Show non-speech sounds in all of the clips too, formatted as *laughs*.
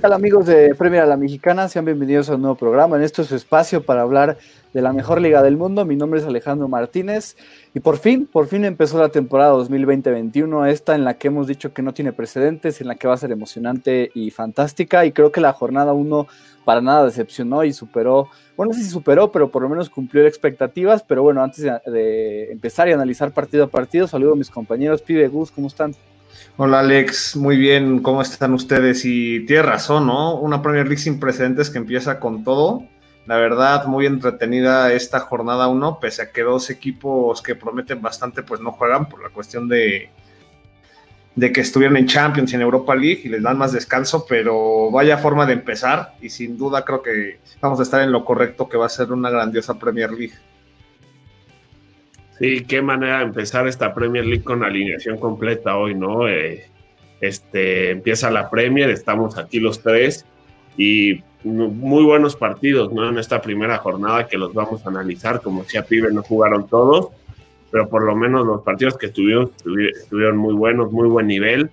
¿Qué tal amigos de Premier a la Mexicana? Sean bienvenidos a un nuevo programa. En esto es su espacio para hablar de la mejor liga del mundo. Mi nombre es Alejandro Martínez y por fin, por fin empezó la temporada 2020-21, esta en la que hemos dicho que no tiene precedentes, en la que va a ser emocionante y fantástica y creo que la jornada 1 para nada decepcionó y superó, bueno, no sé si superó, pero por lo menos cumplió expectativas, pero bueno, antes de, empezar y analizar partido a partido, saludo a mis compañeros, Pibe Gus, ¿cómo están? Hola Alex, muy bien, ¿cómo están ustedes? Y tienes razón, ¿no? Una Premier League sin precedentes que empieza con todo. La verdad, muy entretenida esta jornada 1, pese a que dos equipos que prometen bastante, pues no juegan por la cuestión de, de que estuvieron en Champions en Europa League y les dan más descanso, pero vaya forma de empezar y sin duda creo que vamos a estar en lo correcto que va a ser una grandiosa Premier League. Sí, qué manera de empezar esta Premier League con alineación completa hoy, ¿no? Eh, este, empieza la Premier, estamos aquí los tres y muy buenos partidos, ¿no? En esta primera jornada que los vamos a analizar, como decía Pibe, no jugaron todos, pero por lo menos los partidos que estuvieron, estuvieron muy buenos, muy buen nivel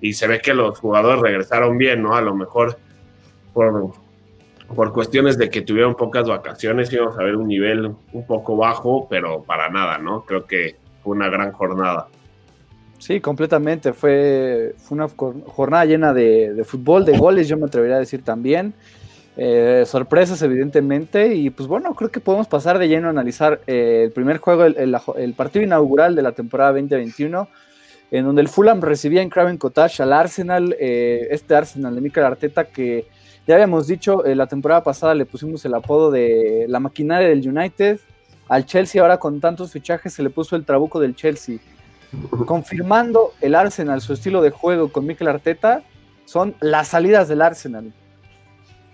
y se ve que los jugadores regresaron bien, ¿no? A lo mejor por por cuestiones de que tuvieron pocas vacaciones, íbamos a ver un nivel un poco bajo, pero para nada, ¿no? Creo que fue una gran jornada. Sí, completamente. Fue, fue una jornada llena de, fútbol, de goles, yo me atrevería a decir también. Eh, sorpresas, evidentemente. Y pues bueno, creo que podemos pasar de lleno a analizar eh, el primer juego, el, partido inaugural de la temporada 2021, en donde el Fulham recibía en Craven Cottage al Arsenal, eh, este Arsenal de Mikel Arteta que ya habíamos dicho, eh, la temporada pasada le pusimos el apodo de la maquinaria del United. Al Chelsea ahora con tantos fichajes se le puso el trabuco del Chelsea. Confirmando el Arsenal, su estilo de juego con Mikel Arteta, son las salidas del Arsenal.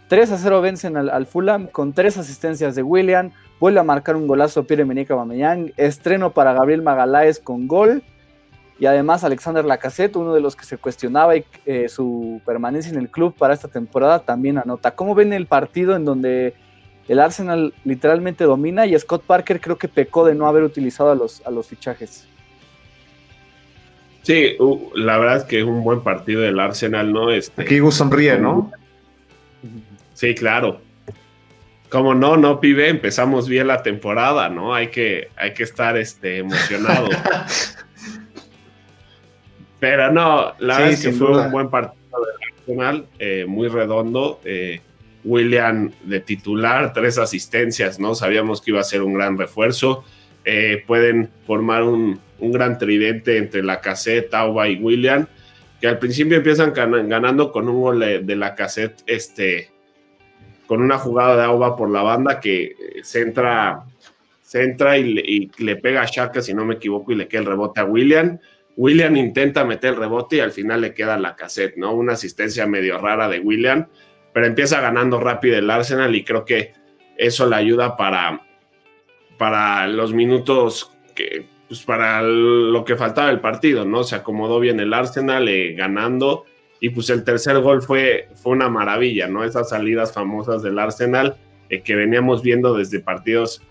3 a 0 vencen al, Fulham con tres asistencias de William. Vuelve a marcar un golazo Pierre-Emerick Aubameyang. Estreno para Gabriel Magaláes con gol. Y además Alexander Lacazette, uno de los que se cuestionaba eh, su permanencia en el club para esta temporada, también anota. ¿Cómo ven el partido en donde el Arsenal literalmente domina y Scott Parker creo que pecó de no haber utilizado a los, a los fichajes? Sí, la verdad es que es un buen partido del Arsenal, ¿no? Este, Aquí Gus sonríe, ¿no? Sí, claro. Como no, no, pibe, empezamos bien la temporada, ¿no? Hay que, hay que estar este, emocionado. *laughs* Pero no, la verdad es que fue un buen partido de Arsenal, eh, muy redondo. Eh, William de titular, tres asistencias, ¿no? Sabíamos que iba a ser un gran refuerzo. Eh, pueden formar un, gran tridente entre la cassette, Tauba y William, que al principio empiezan ganando con un gol de la cassette, este, con una jugada de Auba por la banda que se entra, y, le, pega a Shaka, si no me equivoco, y le queda el rebote a William. William intenta meter el rebote y al final le queda la cassette, ¿no? Una asistencia medio rara de William, pero empieza ganando rápido el Arsenal y creo que eso le ayuda para, para los minutos que, pues para lo que faltaba del partido, ¿no? Se acomodó bien el Arsenal eh, ganando y pues el tercer gol fue, fue una maravilla, ¿no? Esas salidas famosas del Arsenal eh, que veníamos viendo desde partidos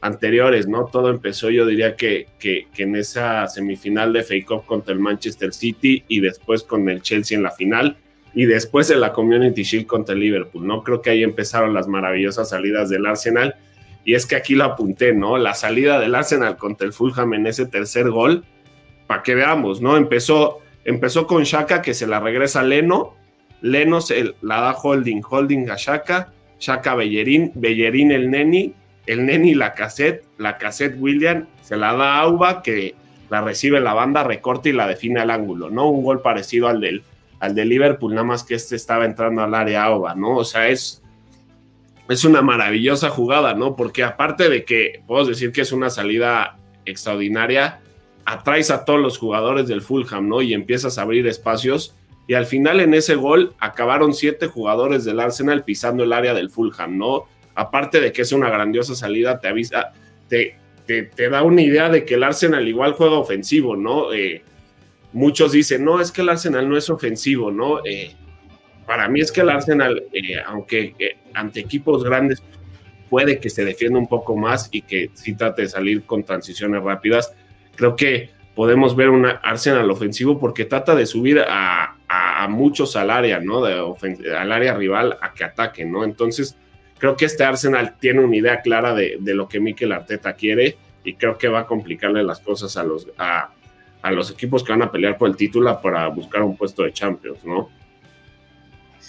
anteriores, ¿no? Todo empezó, yo diría que, que, en esa semifinal de Fake Cup contra el Manchester City y después con el Chelsea en la final y después en la Community Shield contra el Liverpool, ¿no? Creo que ahí empezaron las maravillosas salidas del Arsenal y es que aquí lo apunté, ¿no? La salida del Arsenal contra el Fulham en ese tercer gol, para que veamos, ¿no? Empezó, empezó con Shaka que se la regresa a Leno, Leno se la da Holding, Holding a Shaka, Shaka Bellerín, Bellerín el Neni, el Neni la cassette, la cassette William, se la da a Auba, que la recibe la banda, recorta y la define al ángulo, ¿no? Un gol parecido al del, al de Liverpool, nada más que este estaba entrando al área Auba, ¿no? O sea, es, es una maravillosa jugada, ¿no? Porque aparte de que puedo decir que es una salida extraordinaria, atraes a todos los jugadores del Fulham, ¿no? Y empiezas a abrir espacios. Y al final en ese gol acabaron siete jugadores del Arsenal pisando el área del Fulham, ¿no? Aparte de que es una grandiosa salida, te avisa, te, te, da una idea de que el Arsenal igual juega ofensivo, ¿no? Eh, muchos dicen, no, es que el Arsenal no es ofensivo, ¿no? Eh, para mí es que el Arsenal, eh, aunque ante equipos grandes puede que se defienda un poco más y que sí trate de salir con transiciones rápidas, creo que podemos ver un Arsenal ofensivo porque trata de subir a, a, muchos al área, ¿no? De al área rival a que ataquen, ¿no? Entonces, creo que este Arsenal tiene una idea clara de, lo que Mikel Arteta quiere y creo que va a complicarle las cosas a los, a, a los equipos que van a pelear por el título para buscar un puesto de Champions, ¿no?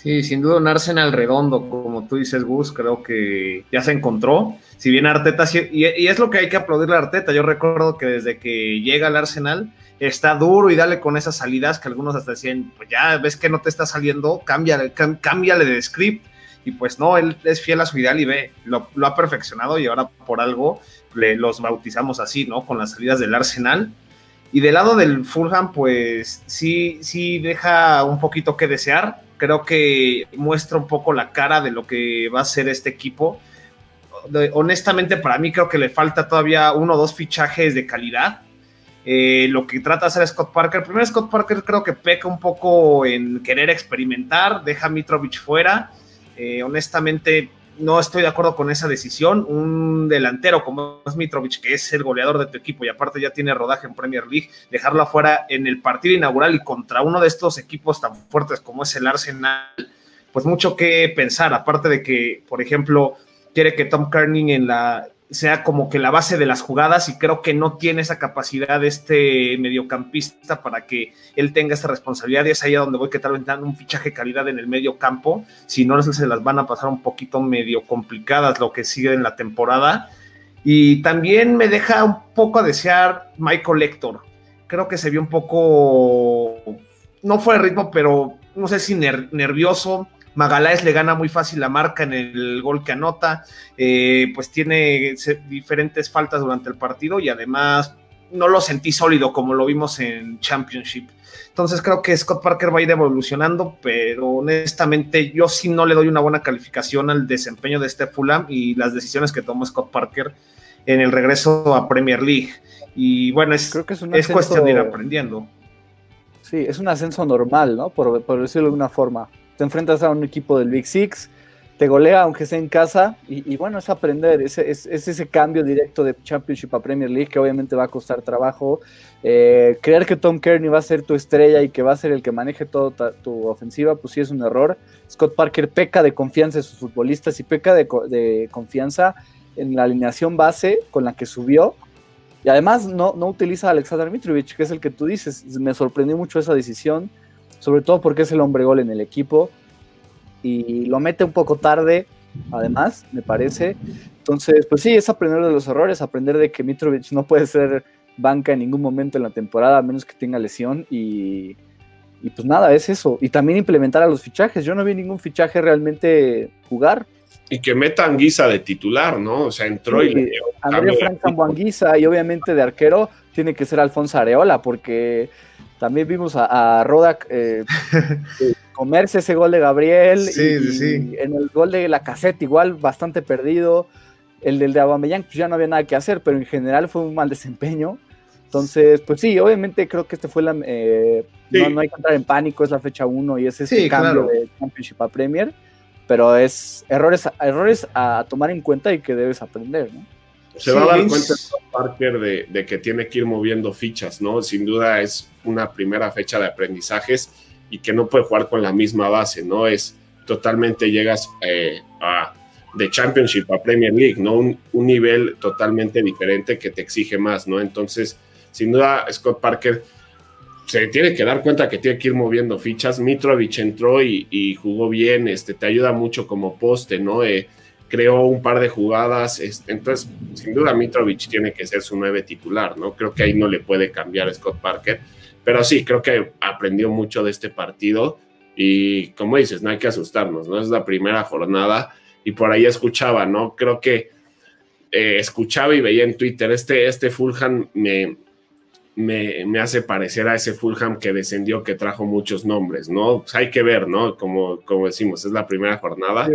Sí, sin duda un Arsenal redondo, como tú dices, Gus, creo que ya se encontró. Si bien Arteta, y, es lo que hay que aplaudirle a Arteta, yo recuerdo que desde que llega al Arsenal está duro y dale con esas salidas que algunos hasta decían, pues ya ves que no te está saliendo, cámbiale, cámbiale de script. Y pues no, él es fiel a su ideal y ve, lo, ha perfeccionado y ahora por algo le, los bautizamos así, ¿no? Con las salidas del Arsenal. Y del lado del Fulham, pues sí, sí deja un poquito que desear creo que muestra un poco la cara de lo que va a ser este equipo. honestamente, para mí creo que le falta todavía uno o dos fichajes de calidad. Eh, lo que trata de hacer Scott Parker, primero Scott Parker creo que peca un poco en querer experimentar, deja a Mitrovic fuera. Eh, honestamente, no estoy de acuerdo con esa decisión. Un delantero como es Mitrovic, que es el goleador de tu equipo y aparte ya tiene rodaje en Premier League, dejarlo afuera en el partido inaugural y contra uno de estos equipos tan fuertes como es el Arsenal, pues mucho que pensar. Aparte de que, por ejemplo, quiere que Tom Kearney en la sea como que la base de las jugadas y creo que no tiene esa capacidad este mediocampista para que él tenga esa responsabilidad. Y es ahí donde voy que tal vez dan un fichaje calidad en el medio campo, si no se las van a pasar un poquito medio complicadas lo que sigue en la temporada. Y también me deja un poco a desear Michael Lector, creo que se vio un poco, no fue de ritmo, pero no sé si nervioso, Magaláes le gana muy fácil la marca en el gol que anota, eh, pues tiene diferentes faltas durante el partido y además no lo sentí sólido como lo vimos en Championship. Entonces creo que Scott Parker va a ir evolucionando, pero honestamente yo sí no le doy una buena calificación al desempeño de este Fulham y las decisiones que tomó Scott Parker en el regreso a Premier League. Y bueno, es, creo que es, cuestión de ir aprendiendo. Sí, es un ascenso normal, ¿no? Por, por decirlo de una forma te enfrentas a un equipo del Big Six, te golea aunque sea en casa, y, bueno, es aprender, es, es, ese cambio directo de Championship a Premier League que obviamente va a costar trabajo. Eh, creer que Tom Kearney va a ser tu estrella y que va a ser el que maneje toda tu ofensiva, pues sí es un error. Scott Parker peca de confianza en sus futbolistas y peca de, de confianza en la alineación base con la que subió. Y además no, no utiliza a Alexander Mitrovic, que es el que tú dices. Me sorprendió mucho esa decisión sobre todo porque es el hombre gol en el equipo y lo mete un poco tarde, además, me parece. Entonces, pues sí, es aprender de los errores, aprender de que Mitrovic no puede ser banca en ningún momento en la temporada, a menos que tenga lesión y, pues nada, es eso. Y también implementar a los fichajes. Yo no vi ningún fichaje realmente jugar. Y que meta Anguisa de titular, ¿no? O sea, entró y le André Frank Anguisa y obviamente de arquero tiene que ser Alfonso Areola, porque también vimos a, Rodak eh, *laughs* comerse ese gol de Gabriel. Sí, y, sí. En el gol de la caseta igual bastante perdido. El del de Aubameyang pues ya no había nada que hacer, pero en general fue un mal desempeño. Entonces, pues sí, obviamente creo que este fue la... Eh, no, hay que entrar en pánico, es la fecha 1 y es este cambio de Championship a Premier, pero es errores, errores a tomar en cuenta y que debes aprender, ¿no? Se va a dar cuenta Parker de, de, que tiene que ir moviendo fichas, ¿no? Sin duda es una primera fecha de aprendizajes y que no puede jugar con la misma base, ¿no? Es totalmente llegas eh, a, de Championship a Premier League, ¿no? Un, un, nivel totalmente diferente que te exige más, ¿no? Entonces, sin duda, Scott Parker se tiene que dar cuenta que tiene que ir moviendo fichas. Mitrovic entró y, y jugó bien, este, te ayuda mucho como poste, ¿no? Eh, creó un par de jugadas. Entonces, sin duda, Mitrovic tiene que ser su nueve titular, ¿no? Creo que ahí no le puede cambiar a Scott Parker. Pero sí, creo que aprendió mucho de este partido. Y como dices, no hay que asustarnos, ¿no? Es la primera jornada. Y por ahí escuchaba, ¿no? Creo que eh, escuchaba y veía en Twitter, este, este Fulham me, me, hace parecer a ese Fulham que descendió, que trajo muchos nombres, ¿no? Pues hay que ver, ¿no? Como, como decimos, es la primera jornada,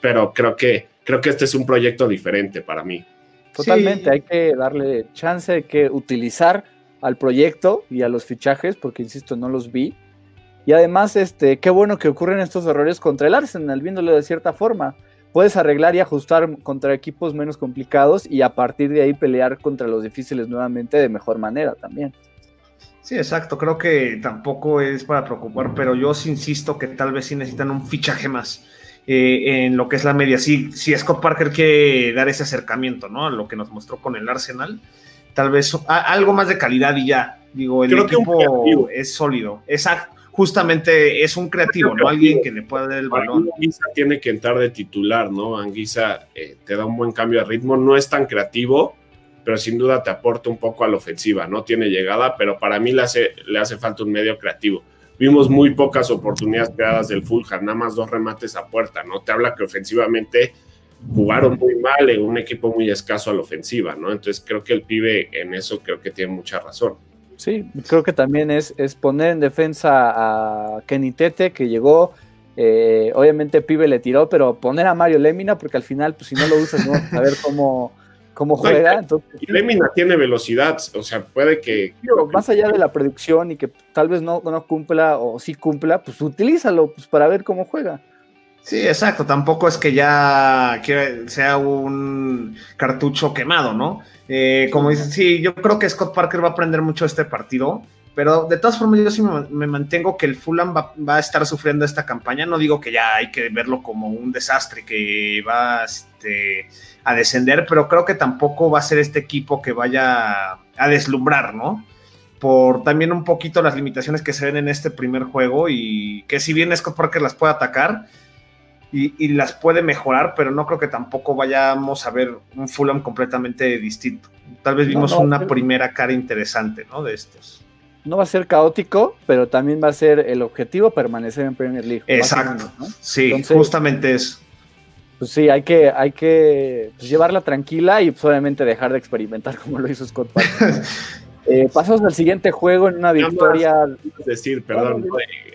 pero creo que creo que este es un proyecto diferente para mí. Totalmente, hay que darle chance, hay que utilizar al proyecto y a los fichajes, porque insisto, no los vi. Y además, este, qué bueno que ocurren estos errores contra el Arsenal, viéndolo de cierta forma. Puedes arreglar y ajustar contra equipos menos complicados y a partir de ahí pelear contra los difíciles nuevamente de mejor manera también. Sí, exacto. Creo que tampoco es para preocupar, pero yo sí insisto que tal vez sí necesitan un fichaje más eh, en lo que es la media. Si, si Scott Parker quiere dar ese acercamiento, ¿no? A lo que nos mostró con el Arsenal, tal vez algo más de calidad y ya. Digo, el equipo es sólido. Exacto. Justamente es un creativo, ¿no? Alguien que le pueda dar el balón. Anguisa tiene que entrar de titular, ¿no? Anguisa eh, te da un buen cambio de ritmo, no es tan creativo, pero sin duda te aporta un poco a la ofensiva. No tiene llegada, pero para mí le hace, le hace falta un medio creativo. Vimos muy pocas oportunidades creadas del Fulham, nada más dos remates a puerta, ¿no? Te habla que ofensivamente jugaron muy mal en un equipo muy escaso a la ofensiva, ¿no? Entonces creo que el pibe en eso creo que tiene mucha razón. Sí, creo que también es, es poner en defensa a Kenny Tete, que llegó, eh, obviamente pibe le tiró, pero poner a Mario Lemina, porque al final, pues si no lo usas, no a ver cómo, cómo juega. Entonces, y Lemina tiene velocidad, o sea, puede que, Más allá de la predicción y que tal vez no, no cumpla o sí cumpla, pues utilízalo pues, para ver cómo juega. Sí, exacto. Tampoco es que ya sea un cartucho quemado, ¿no? Eh, como dices, sí, yo creo que Scott Parker va a aprender mucho este partido. Pero de todas formas, yo sí me, mantengo que el Fulham va, va, a estar sufriendo esta campaña. No digo que ya hay que verlo como un desastre, que va este, a descender, pero creo que tampoco va a ser este equipo que vaya a deslumbrar, ¿no? Por también un poquito las limitaciones que se ven en este primer juego y que si bien Scott Parker las puede atacar y, las puede mejorar, pero no creo que tampoco vayamos a ver un Fulham completamente distinto. Tal vez vimos una primera cara interesante, ¿no? De estos. No va a ser caótico, pero también va a ser el objetivo permanecer en Premier League. Exacto. Sí, justamente eso pues sí, hay que, hay que pues, llevarla tranquila y pues, obviamente dejar de experimentar como lo hizo Scott Parker. *laughs* eh, pasamos al siguiente juego en una victoria. decir, perdón.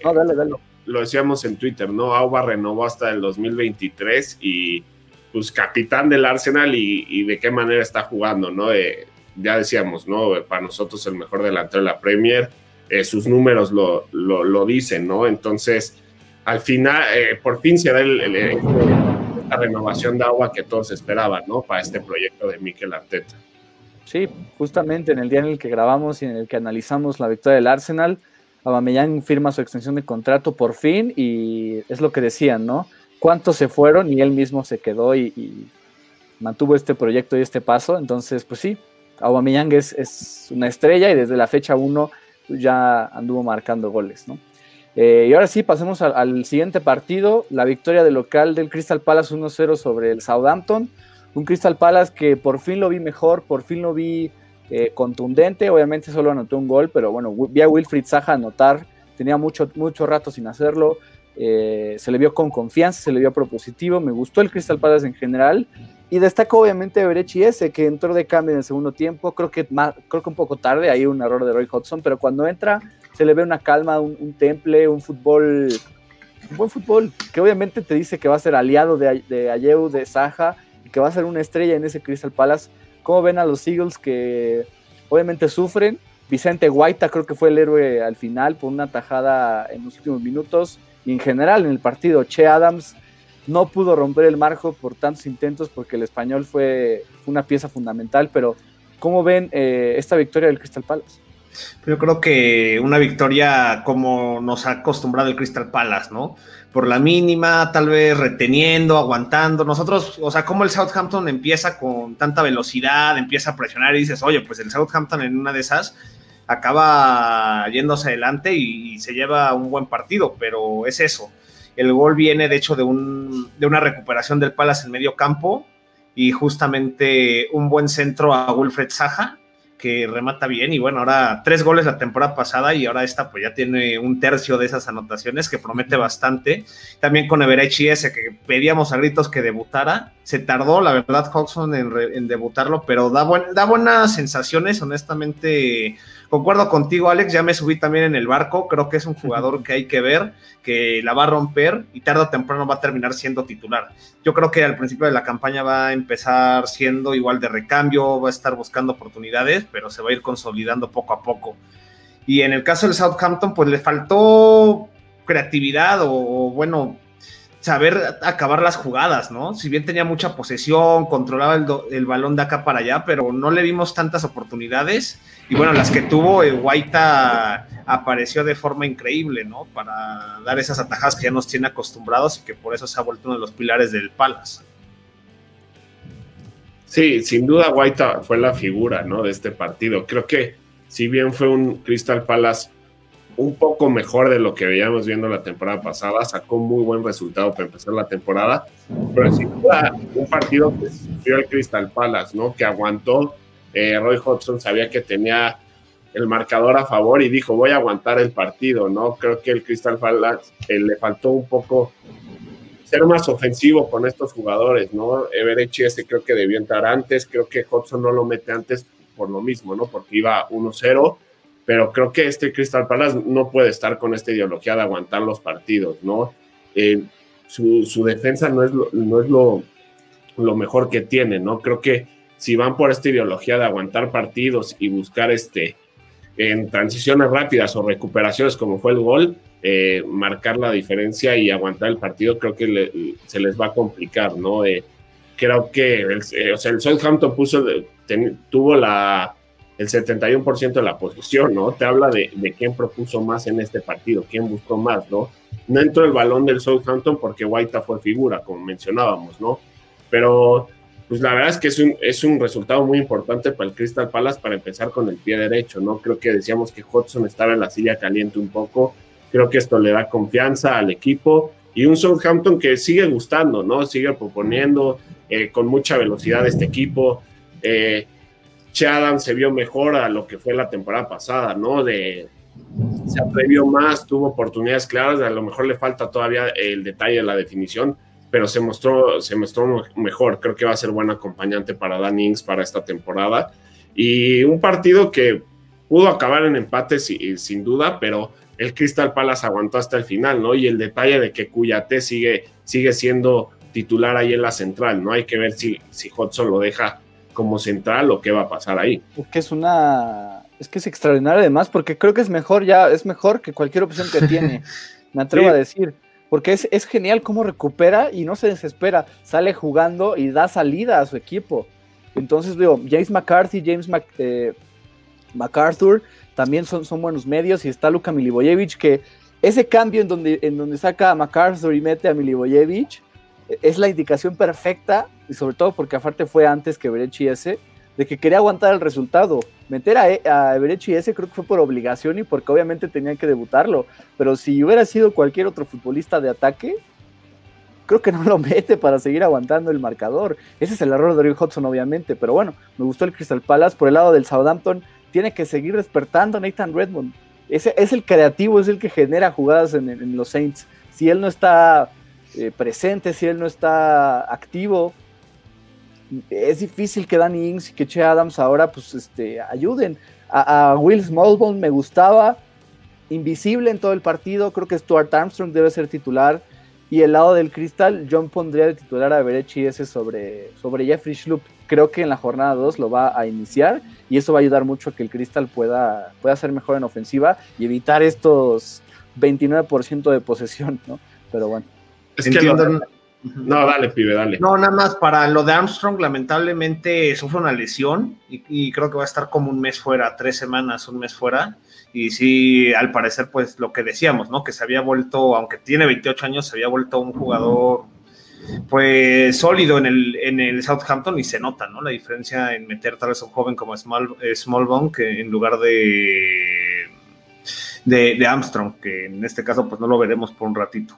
No, dale, dale. Lo, decíamos en Twitter, ¿no? Auba renovó hasta el 2023 y pues capitán del Arsenal y, de qué manera está jugando, ¿no? Eh, ya decíamos, ¿no? Para nosotros el mejor delantero de la Premier, eh, sus números lo, lo, dicen, ¿no? Entonces, al final, eh, por fin se da el renovación de agua que todos esperaban, ¿no? Para este proyecto de Mikel Arteta. Sí, justamente en el día en el que grabamos y en el que analizamos la victoria del Arsenal, Aubameyang firma su extensión de contrato por fin y es lo que decían, ¿no? ¿Cuántos se fueron y él mismo se quedó y, mantuvo este proyecto y este paso? Entonces, pues sí, Aubameyang es, es una estrella y desde la fecha 1 ya anduvo marcando goles, ¿no? Eh, y ahora sí, pasemos al, siguiente partido, la victoria del local del Crystal Palace 1-0 sobre el Southampton. Un Crystal Palace que por fin lo vi mejor, por fin lo vi eh, contundente. Obviamente solo anotó un gol, pero bueno, vi a Wilfried Zaha anotar. Tenía mucho, mucho rato sin hacerlo. Eh, se le vio con confianza, se le vio propositivo. Me gustó el Crystal Palace en general. Y destaco obviamente Berechi ese, que entró de cambio en el segundo tiempo. Creo que, creo que un poco tarde, hay un error de Roy Hodgson, pero cuando entra se le ve una calma, un, temple, un fútbol, un buen fútbol, que obviamente te dice que va a ser aliado de, de de Saja, y que va a ser una estrella en ese Crystal Palace. ¿Cómo ven a los Eagles que obviamente sufren? Vicente Guaita creo que fue el héroe al final por una tajada en los últimos minutos. Y en general en el partido, Che Adams no pudo romper el marco por tantos intentos porque el español fue, una pieza fundamental. Pero ¿cómo ven eh, esta victoria del Crystal Palace? Yo creo que una victoria como nos ha acostumbrado el Crystal Palace, ¿no? Por la mínima, tal vez reteniendo, aguantando. Nosotros, o sea, como el Southampton empieza con tanta velocidad, empieza a presionar y dices, oye, pues el Southampton en una de esas acaba yéndose adelante y, se lleva un buen partido, pero es eso. El gol viene, de hecho, de, un, de una recuperación del Palace en medio campo y justamente un buen centro a Wilfred Saja que remata bien y bueno, ahora tres goles la temporada pasada y ahora esta pues ya tiene un tercio de esas anotaciones que promete bastante. También con Everechi ese que pedíamos a gritos que debutara, se tardó la verdad Hodgson en, debutarlo, pero da, da buenas sensaciones, honestamente Concuerdo contigo, Alex, ya me subí también en el barco, creo que es un jugador que hay que ver, que la va a romper y tarde o temprano va a terminar siendo titular. Yo creo que al principio de la campaña va a empezar siendo igual de recambio, va a estar buscando oportunidades, pero se va a ir consolidando poco a poco. Y en el caso del Southampton, pues le faltó creatividad o, bueno, saber acabar las jugadas, ¿no? Si bien tenía mucha posesión, controlaba el, balón de acá para allá, pero no le vimos tantas oportunidades. Y bueno, las que tuvo, eh, Guaita apareció de forma increíble, ¿no? Para dar esas atajadas que ya nos tiene acostumbrados y que por eso se ha vuelto uno de los pilares del Palace. Sí, sin duda Guaita fue la figura, ¿no? De este partido. Creo que si bien fue un Crystal Palace un poco mejor de lo que veíamos viendo la temporada pasada, sacó muy buen resultado para empezar la temporada, pero sin duda un partido que sufrió el Crystal Palace, ¿no? Que aguantó, eh, Roy Hodgson sabía que tenía el marcador a favor y dijo, voy a aguantar el partido, ¿no? Creo que el Crystal Palace eh, le faltó un poco ser más ofensivo con estos jugadores, ¿no? Everechi ese creo que debió entrar antes, creo que Hodgson no lo mete antes por lo mismo, ¿no? Porque iba 1-0 pero creo que este Crystal Palace no puede estar con esta ideología de aguantar los partidos, ¿no? Eh, su, defensa no es, lo, no es lo, lo, mejor que tiene, ¿no? Creo que si van por esta ideología de aguantar partidos y buscar este en transiciones rápidas o recuperaciones como fue el gol, eh, marcar la diferencia y aguantar el partido, creo que se les va a complicar, ¿no? Eh, creo que el, o sea, el Southampton puso, tuvo la el 71% de la posición, ¿no? Te habla de, quién propuso más en este partido, quién buscó más, ¿no? No entró el balón del Southampton porque Guaita fue figura, como mencionábamos, ¿no? Pero, pues la verdad es que es un, es un resultado muy importante para el Crystal Palace para empezar con el pie derecho, ¿no? Creo que decíamos que Hudson estaba en la silla caliente un poco, creo que esto le da confianza al equipo y un Southampton que sigue gustando, ¿no? Sigue proponiendo eh, con mucha velocidad este equipo. Eh, Che se vio mejor a lo que fue la temporada pasada, ¿no? De, se atrevió más, tuvo oportunidades claras, a lo mejor le falta todavía el detalle de la definición, pero se mostró, se mostró mejor. Creo que va a ser buen acompañante para Dan Ings para esta temporada. Y un partido que pudo acabar en empate sin duda, pero el Crystal Palace aguantó hasta el final, ¿no? Y el detalle de que Cuyate sigue, sigue siendo titular ahí en la central, ¿no? Hay que ver si, si lo deja como central o qué va a pasar ahí. Es que es una. Es que es extraordinario además, porque creo que es mejor ya, es mejor que cualquier opción que tiene. *laughs* Me atrevo a decir. Porque es, es, genial cómo recupera y no se desespera. Sale jugando y da salida a su equipo. Entonces, digo, James McCarthy, James eh, MacArthur también son, son buenos medios. Y está Luka Milivojevic, que ese cambio en donde, en donde saca a MacArthur y mete a Milivojevic es la indicación perfecta, y sobre todo porque aparte fue antes que Berechi ese, de que quería aguantar el resultado. Meter a, a Berechi ese creo que fue por obligación y porque obviamente tenía que debutarlo. Pero si hubiera sido cualquier otro futbolista de ataque, creo que no lo *laughs* mete para seguir aguantando el marcador. Ese es el error de Rio Hudson, obviamente. Pero bueno, me gustó el Crystal Palace. Por el lado del Southampton, tiene que seguir despertando Nathan Redmond. Ese es el creativo, es el que genera jugadas en los Saints. Si él no está eh, presente, si él no está activo. Es difícil que Danny Ings y que Che Adams ahora pues este, ayuden. A, Will Smallbone me gustaba, invisible en todo el partido, creo que Stuart Armstrong debe ser titular. Y el lado del cristal, John pondría de titular a Berechi ese sobre, sobre Jeffrey Schlupp. Creo que en la jornada 2 lo va a iniciar y eso va a ayudar mucho a que el cristal pueda, pueda ser mejor en ofensiva y evitar estos 29% de posesión, ¿no? Pero bueno. Es que No, dale, pibe, dale. No, nada más para lo de Armstrong, lamentablemente sufre una lesión y, creo que va a estar como un mes fuera, tres semanas, un mes fuera. Y sí, al parecer, pues lo que decíamos, ¿no? Que se había vuelto, aunque tiene 28 años, se había vuelto un jugador, pues sólido en el, en el Southampton y se nota, ¿no? La diferencia en meter tal vez a un joven como Small, eh, Smallbone que en lugar de, de, de Armstrong, que en este caso, pues no lo veremos por un ratito.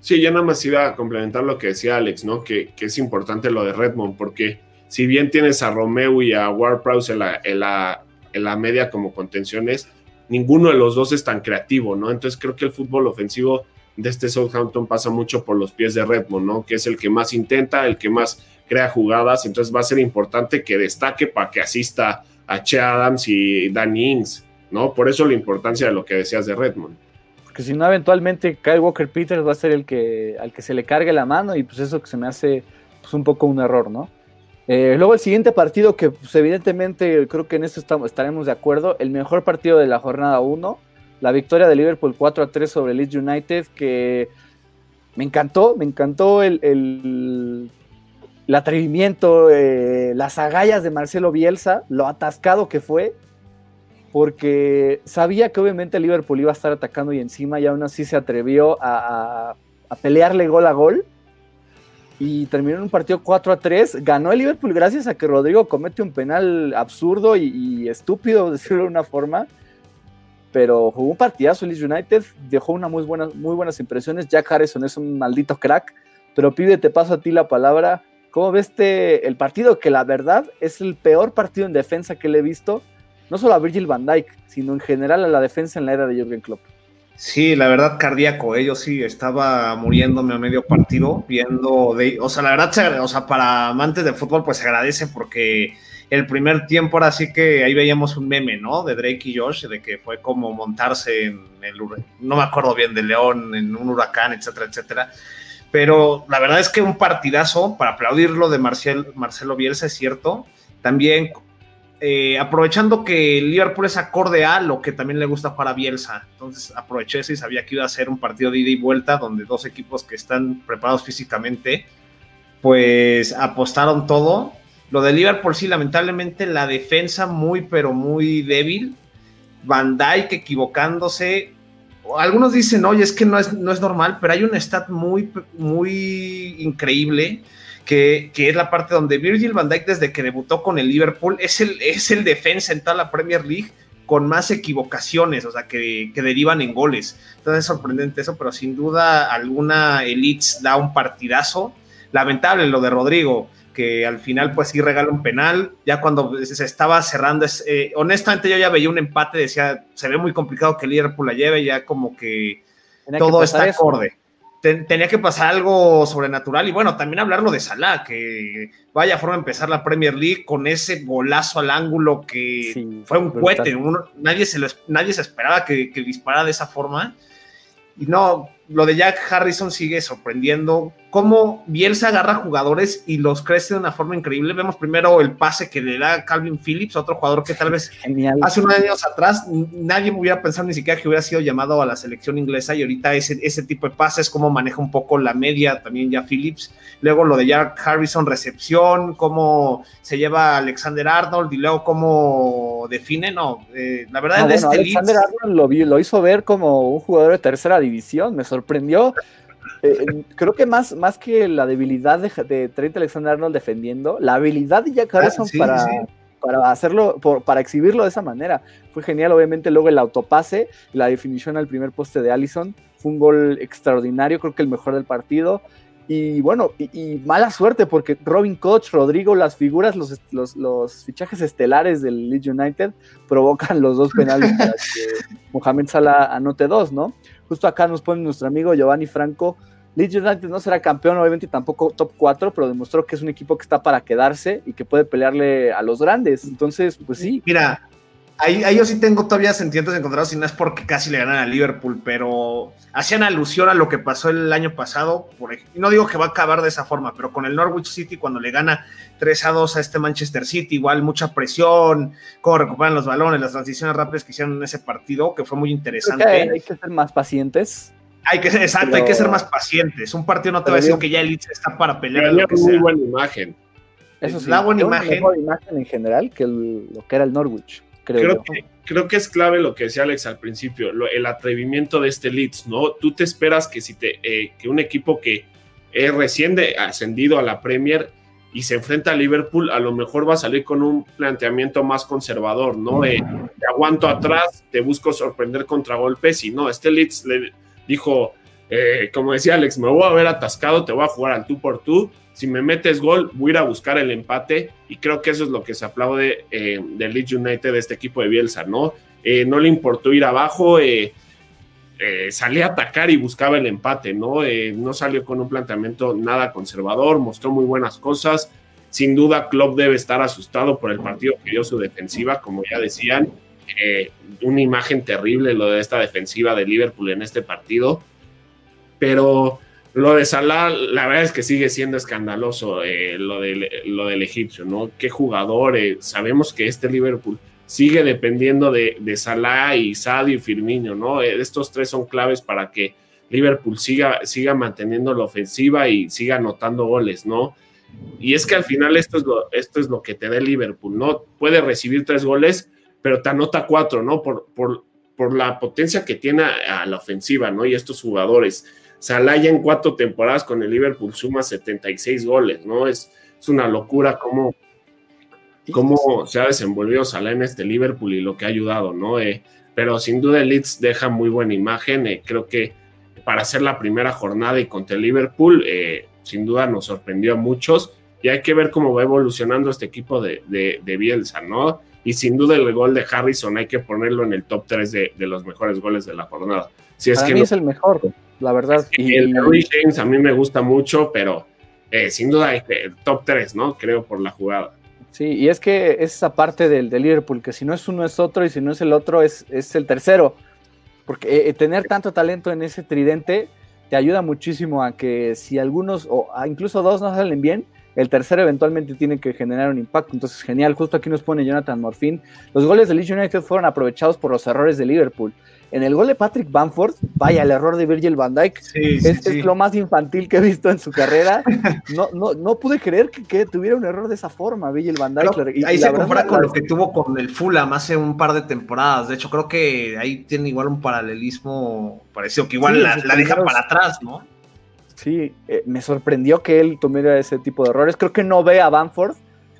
Sí, ya nada más iba a complementar lo que decía Alex, ¿no? Que, es importante lo de Redmond, porque si bien tienes a Romeo y a Ward Prowse en la, en, la, en la media como contenciones, ninguno de los dos es tan creativo, ¿no? Entonces creo que el fútbol ofensivo de este Southampton pasa mucho por los pies de Redmond, ¿no? Que es el que más intenta, el que más crea jugadas, entonces va a ser importante que destaque para que asista a Che Adams y Danny Ings, ¿no? Por eso la importancia de lo que decías de Redmond que si no eventualmente Kyle Walker Peters va a ser el que al que se le cargue la mano y pues eso que se me hace pues un poco un error, ¿no? Eh, luego el siguiente partido que pues evidentemente creo que en esto estamos, estaremos de acuerdo, el mejor partido de la jornada 1, la victoria de Liverpool 4 a 3 sobre Leeds United que me encantó, me encantó el, el, atrevimiento, eh, las agallas de Marcelo Bielsa, lo atascado que fue, porque sabía que obviamente Liverpool iba a estar atacando y encima y aún así se atrevió a, pelearle gol a gol y terminó en un partido 4 a 3. Ganó el Liverpool gracias a que Rodrigo comete un penal absurdo y, estúpido, *laughs* decirlo de una forma. Pero jugó un partidazo Leeds United, dejó unas muy buenas, muy buenas impresiones. Jack Harrison es un maldito crack. Pero pide, te paso a ti la palabra. ¿Cómo ves este, el partido? Que la verdad es el peor partido en defensa que le he visto no solo a Virgil van Dijk, sino en general a la defensa en la era de Jürgen Klopp. Sí, la verdad, cardíaco, ¿eh? yo sí estaba muriéndome a medio partido, viendo, de, o sea, la verdad, o sea, para amantes de fútbol, pues se agradece porque el primer tiempo ahora sí que ahí veíamos un meme, ¿no? De Drake y Josh, de que fue como montarse en el, no me acuerdo bien, de León, en un huracán, etcétera, etcétera. Pero la verdad es que un partidazo, para aplaudirlo de Marcel, Marcelo Bielsa, es cierto. También eh, aprovechando que Liverpool es acorde a lo que también le gusta para Bielsa. Entonces aproveché eso y sabía que iba a ser un partido de ida y vuelta donde dos equipos que están preparados físicamente, pues apostaron todo. Lo de Liverpool sí, lamentablemente la defensa muy pero muy débil. Van Dijk equivocándose. Algunos dicen, oye, es que no es, no es normal, pero hay un stat muy, muy increíble que, es la parte donde Virgil van Dijk desde que debutó con el Liverpool es el, es el defensa en toda la Premier League con más equivocaciones, o sea, que, derivan en goles. Entonces es sorprendente eso, pero sin duda alguna el da un partidazo. Lamentable lo de Rodrigo, que al final pues sí regala un penal. Ya cuando se estaba cerrando, eh, honestamente yo ya veía un empate, decía, se ve muy complicado que el Liverpool la lleve, ya como que todo está acorde tenía que pasar algo sobrenatural y bueno, también hablarlo de Salah, que vaya forma de empezar la Premier League con ese golazo al ángulo que fue un cohete, nadie, se nadie se esperaba que, que disparara de esa forma. Y no, lo de Jack Harrison sigue sorprendiendo. Cómo Bielsa agarra jugadores y los crece de una forma increíble. Vemos primero el pase que le da Calvin Phillips, otro jugador que tal vez hace unos años atrás nadie me hubiera pensado ni siquiera que hubiera sido llamado a la selección inglesa y ahorita ese, ese tipo de pases, cómo maneja un poco la media también ya Phillips. Luego lo de Jack Harrison, recepción, cómo se lleva Alexander Arnold y luego cómo define. No, eh, la verdad ah, este Alexander Arnold lo, lo hizo ver como un jugador de tercera división. Me sorprendió. Eh, creo que más, más que la debilidad de, de Trent Alexander Arnold defendiendo, la habilidad de Jack ah, Harrison para, para hacerlo, para exhibirlo de esa manera. Fue genial, obviamente, luego el autopase, la definición al primer poste de Allison, fue un gol extraordinario, creo que el mejor del partido. Y bueno, y, mala suerte porque Robin Koch, Rodrigo, las figuras, los, los, los, fichajes estelares del Leeds United provocan los dos penales para que *laughs* Mohamed Salah anote dos, ¿no? Justo acá nos pone nuestro amigo Giovanni Franco. Leeds United no será campeón, obviamente tampoco top 4, pero demostró que es un equipo que está para quedarse y que puede pelearle a los grandes. Entonces, pues sí. Mira, Ahí, yo sí tengo todavía sentimientos encontrados y no es porque casi le ganan a Liverpool, pero hacían alusión a lo que pasó el año pasado. Por, y no digo que va a acabar de esa forma, pero con el Norwich City, cuando le gana 3 a 2 a este Manchester City, igual mucha presión, cómo recuperan los balones, las transiciones rápidas que hicieron en ese partido, que fue muy interesante. hay que ser más pacientes. Hay que ser, exacto, hay que ser más pacientes. Un partido no te va a decir que ya el está para pelear. Lo que muy buena imagen. Eso sí, la buena imagen. imagen en general que lo que era el Norwich creo, Que, creo que es clave lo que decía Alex al principio, el atrevimiento de este Leeds, ¿no? Tú te esperas que si te, eh, que un equipo que es recién ascendido a la Premier y se enfrenta a Liverpool, a lo mejor va a salir con un planteamiento más conservador, ¿no? Eh, te aguanto atrás, te busco sorprender contra golpes y no, este Leeds le dijo, eh, como decía Alex, me voy a ver atascado, te voy a jugar al tú por tú si me metes gol, voy a ir a buscar el empate y creo que eso es lo que se aplaude eh, del Leeds United de este equipo de Bielsa, ¿no? Eh, no le importó ir abajo, eh, salía a atacar y buscaba el empate, ¿no? no salió con un planteamiento nada conservador, mostró muy buenas cosas. Sin duda, Klopp debe estar asustado por el partido que dio su defensiva, como ya decían. una imagen terrible lo de esta defensiva de Liverpool en este partido. Pero lo de Salah, la verdad es que sigue siendo escandaloso eh, lo, del, lo del egipcio, ¿no? Qué jugador, eh, sabemos que este Liverpool sigue dependiendo de, de Salah y Sadio y Firmino, ¿no? Eh, estos tres son claves para que Liverpool siga, siga manteniendo la ofensiva y siga anotando goles, ¿no? Y es que al final esto es lo, esto es lo que te da Liverpool, ¿no? Puede recibir tres goles, pero te anota cuatro, ¿no? Por, por, por la potencia que tiene a, la ofensiva, ¿no? Y estos jugadores. Salah ya en cuatro temporadas con el Liverpool suma 76 goles, ¿no? Es, es una locura cómo, cómo se ha desenvolvido Salah en este Liverpool y lo que ha ayudado, ¿no? Eh, pero sin duda el Leeds deja muy buena imagen. Eh, creo que para hacer la primera jornada y contra el Liverpool, eh, sin duda nos sorprendió a muchos. Y hay que ver cómo va evolucionando este equipo de, de, Bielsa, ¿no? Y sin duda el gol de Harrison hay que ponerlo en el top 3 de, los mejores goles de la jornada. Si es Para que mí es el mejor, la verdad. y el de James a mí me gusta mucho, pero sin duda el top 3, ¿no? Creo por la jugada. Sí, y es que es esa parte del, Liverpool, que si no es uno es otro y si no es el otro es, es el tercero. Porque eh, eh, tener tanto talento en ese tridente te ayuda muchísimo a que si algunos o incluso dos no salen bien, el tercero eventualmente tiene que generar un impacto. Entonces, genial, justo aquí nos pone Jonathan Morfin. Los goles de Leeds United fueron aprovechados por los errores de Liverpool. En el gol de Patrick Bamford, vaya, el error de Virgil van Dijk es, lo más infantil que he visto en su carrera. No, no, no pude creer que, tuviera un error de esa forma, Virgil van Dijk. ahí se compara con lo que tuvo con el Fulham hace un par de temporadas. De hecho, creo que ahí tiene igual un paralelismo parecido, que igual la, la, deja para atrás, ¿no? Sí, eh, me sorprendió que él tuviera ese tipo de errores. Creo que no ve a Bamford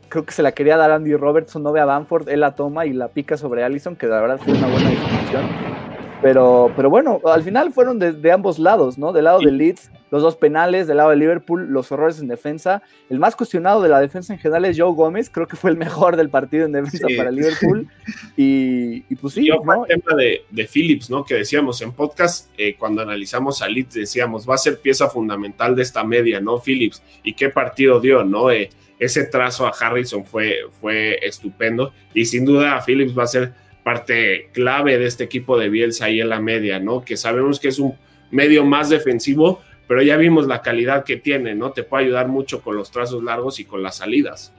creo que se la quería dar Andy Robertson, no ve a Bamford, él la toma y la pica sobre Allison, que la verdad fue una buena definición. Pero, pero bueno, al final fueron de, ambos lados, ¿no? Del lado de Leeds, los dos penales, del lado de Liverpool, los errores en defensa. El más cuestionado de la defensa en general es Joe Gómez, creo que fue el *laughs* mejor del partido en defensa para Liverpool. *laughs* Y, pues sí. ¿no? el tema de, de, Phillips, ¿no? Que decíamos en podcast, eh, cuando analizamos a Leeds, decíamos, va a ser pieza fundamental de esta media, ¿no? Phillips. ¿Y qué partido dio, no? Eh, ese trazo a Harrison fue, fue estupendo. Y sin duda, Phillips va a ser parte clave de este equipo de Bielsa ahí en la media, ¿no? Que sabemos que es un medio más defensivo, pero ya vimos la calidad que tiene, ¿no? Te puede ayudar mucho con los trazos largos y con las salidas.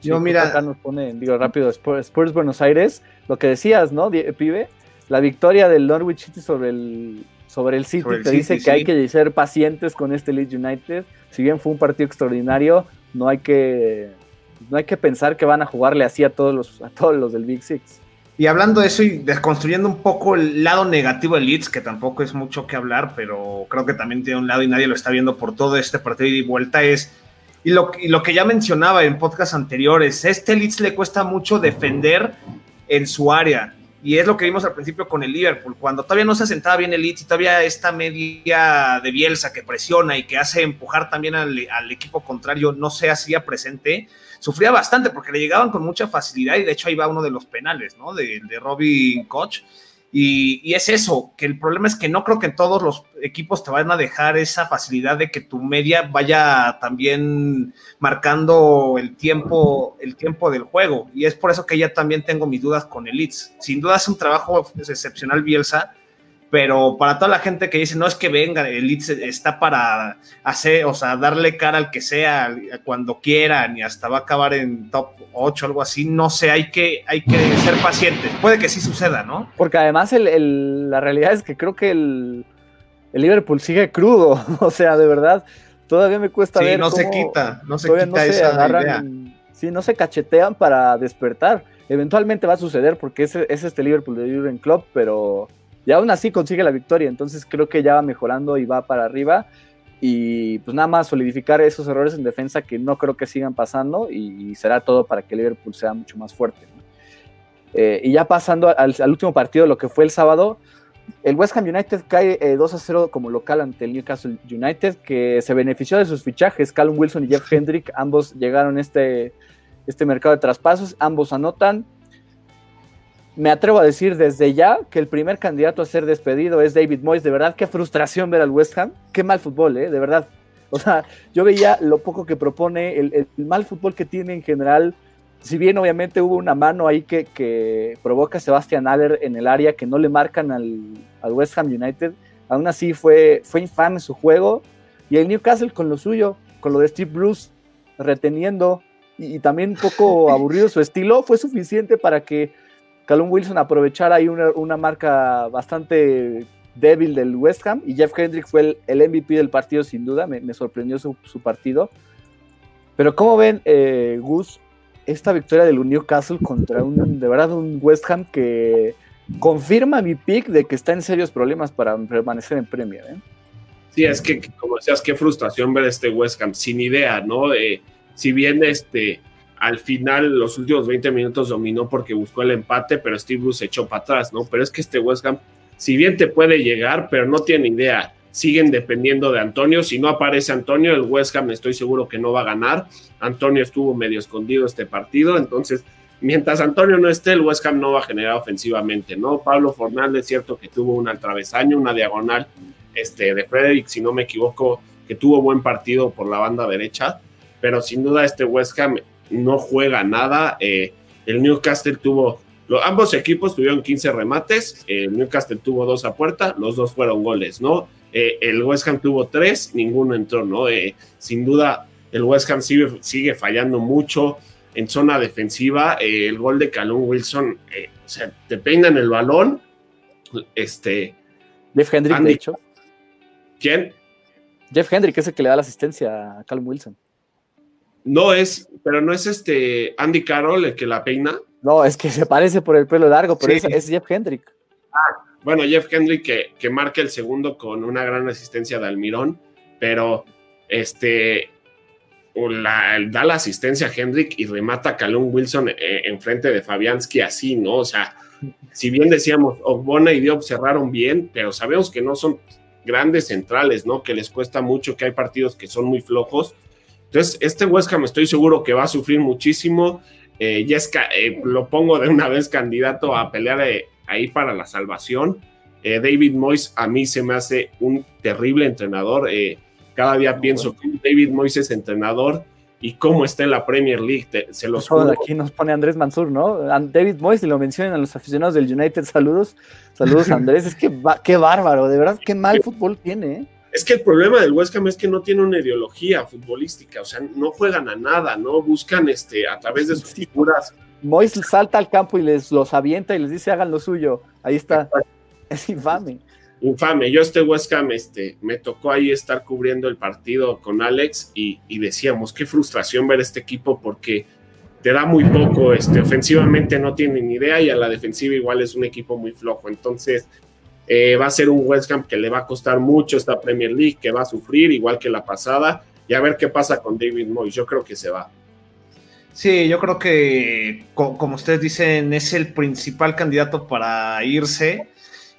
Yo, mira. Acá nos pone, digo rápido, Spurs, Buenos Aires, lo que decías, ¿no, pibe? La victoria del Norwich City sobre el, sobre el City te dice que hay que ser pacientes con este Leeds United. Si bien fue un partido extraordinario, no hay que, no hay que pensar que van a jugarle así a todos los, a todos los del Big Six. Y hablando de eso y desconstruyendo un poco el lado negativo de Leeds, que tampoco es mucho que hablar, pero creo que también tiene un lado y nadie lo está viendo por todo este partido y vuelta, es, y lo, y lo que ya mencionaba en podcast anteriores, este Leeds le cuesta mucho defender en su área. Y es lo que vimos al principio con el Liverpool, cuando todavía no se asentaba bien el Leeds y todavía esta media de Bielsa que presiona y que hace empujar también al, equipo contrario no se hacía presente, sufría bastante porque le llegaban con mucha facilidad y de hecho ahí va uno de los penales, ¿no? De, de Robin Koch. Y, es eso, que el problema es que no creo que todos los equipos te van a dejar esa facilidad de que tu media vaya también marcando el tiempo, el tiempo del juego. Y es por eso que ya también tengo mis dudas con el Leeds. Sin duda es un trabajo excepcional Bielsa, pero para toda la gente que dice, no es que venga, el Leeds está para hacer, o sea, darle cara al que sea cuando quieran y hasta va a acabar en top 8 algo así, no sé, hay que, hay que ser pacientes. Puede que sí suceda, ¿no? Porque además la realidad es que creo que el, Liverpool sigue crudo, *laughs* o sea, de verdad, todavía me cuesta sí, ver. no se quita, no se quita esa idea. Sí, no se cachetean para despertar. Eventualmente va a suceder porque es, es este Liverpool de Jurgen Klopp, pero y aún así consigue la victoria, entonces creo que ya va mejorando y va para arriba. Y pues nada más solidificar esos errores en defensa que no creo que sigan pasando y, será todo para que Liverpool sea mucho más fuerte. Eh, y ya pasando al, último partido, lo que fue el sábado, el West Ham United cae 2 eh, a 0 como local ante el Newcastle United, que se benefició de sus fichajes. Callum Wilson y Jeff Hendrick, ambos llegaron a este, este mercado de traspasos, ambos anotan me atrevo a decir desde ya que el primer candidato a ser despedido es David Moyes. De verdad, qué frustración ver al West Ham. Qué mal fútbol, ¿eh? De verdad. O sea, yo veía lo poco que propone, el, mal fútbol que tiene en general. Si bien obviamente hubo una mano ahí que, que provoca a Sebastian Aller en el área que no le marcan al, al, West Ham United, aún así fue, fue infame su juego. Y el Newcastle con lo suyo, con lo de Steve Bruce reteniendo y, y también un poco *laughs* aburrido su estilo, fue suficiente para que Callum Wilson aprovechar ahí una, marca bastante débil del West Ham y Jeff Hendrick fue el, MVP del partido sin duda, me, sorprendió su, partido. Pero ¿cómo ven, eh, Gus, esta victoria del Newcastle contra un, de verdad, un West Ham que confirma mi pick de que está en serios problemas para permanecer en Premier? ¿eh? Sí, es que, como decías, qué frustración ver este West Ham sin idea, ¿no? si bien este, al final, los últimos 20 minutos dominó porque buscó el empate, pero Steve Bruce echó para atrás, ¿no? Pero es que este West Ham, si bien te puede llegar, pero no tiene idea. Siguen dependiendo de Antonio. Si no aparece Antonio, el West Ham estoy seguro que no va a ganar. Antonio estuvo medio escondido este partido, entonces mientras Antonio no esté, el West Ham no va a generar ofensivamente, ¿no? Pablo Fernández, cierto que tuvo un travesaño, una diagonal este, de Frederick, si no me equivoco, que tuvo buen partido por la banda derecha, pero sin duda este West Ham no juega nada. Eh, el Newcastle tuvo, ambos equipos tuvieron 15 remates, el Newcastle tuvo dos a puerta, los dos fueron goles, ¿no? Eh, el West Ham tuvo tres, ninguno entró, ¿no? Eh, sin duda, el West Ham sigue, sigue fallando mucho en zona defensiva. el gol de Calum Wilson, o sea, te peinan el balón, este... Jeff Hendrick, de hecho. ¿Quién? Jeff Hendrick es el que le da la asistencia a Calum Wilson. No es, pero no es este Andy Carroll el que la peina. No, es que se parece por el pelo largo, pero es, Jeff Hendrick. Ah, bueno, Jeff Hendrick que, que marca el segundo con una gran asistencia de Almirón, pero este da la asistencia a Hendrick y remata a Calum Wilson eh, en frente de Fabianski así, ¿no? O sea, si bien decíamos, Ogbona y Diop cerraron bien, pero sabemos que no son grandes centrales, ¿no? Que les cuesta mucho, que hay partidos que son muy flojos entonces, este West Ham estoy seguro que va a sufrir muchísimo. Eh, ya eh, lo pongo de una vez candidato a pelear eh, ahí para la salvación. David Moyes a mí se me hace un terrible entrenador. cada día pienso que David Moyes es entrenador y cómo está en la Premier League. se los Aquí nos pone Andrés Mansur, ¿no? David Moyes, y lo mencionan a los aficionados del United. Saludos, saludos *laughs* Andrés. es que qué bárbaro, de verdad, qué mal fútbol tiene. Es que el problema del West Ham es que no tiene una ideología futbolística, o sea, no juegan a nada, ¿no? Buscan este, a través de sus figuras. Mois salta al campo y les los avienta y les dice hagan lo suyo. Ahí está. Es infame. Infame. Yo este West Ham, este, me tocó ahí estar cubriendo el partido con Alex y, y decíamos, qué frustración ver este equipo porque te da muy poco, este, ofensivamente no tienen idea y a la defensiva igual es un equipo muy flojo. Entonces, eh, va a ser un West Ham que le va a costar mucho esta Premier League, que va a sufrir igual que la pasada, y a ver qué pasa con David Moyes. Yo creo que se va. Sí, yo creo que, como ustedes dicen, es el principal candidato para irse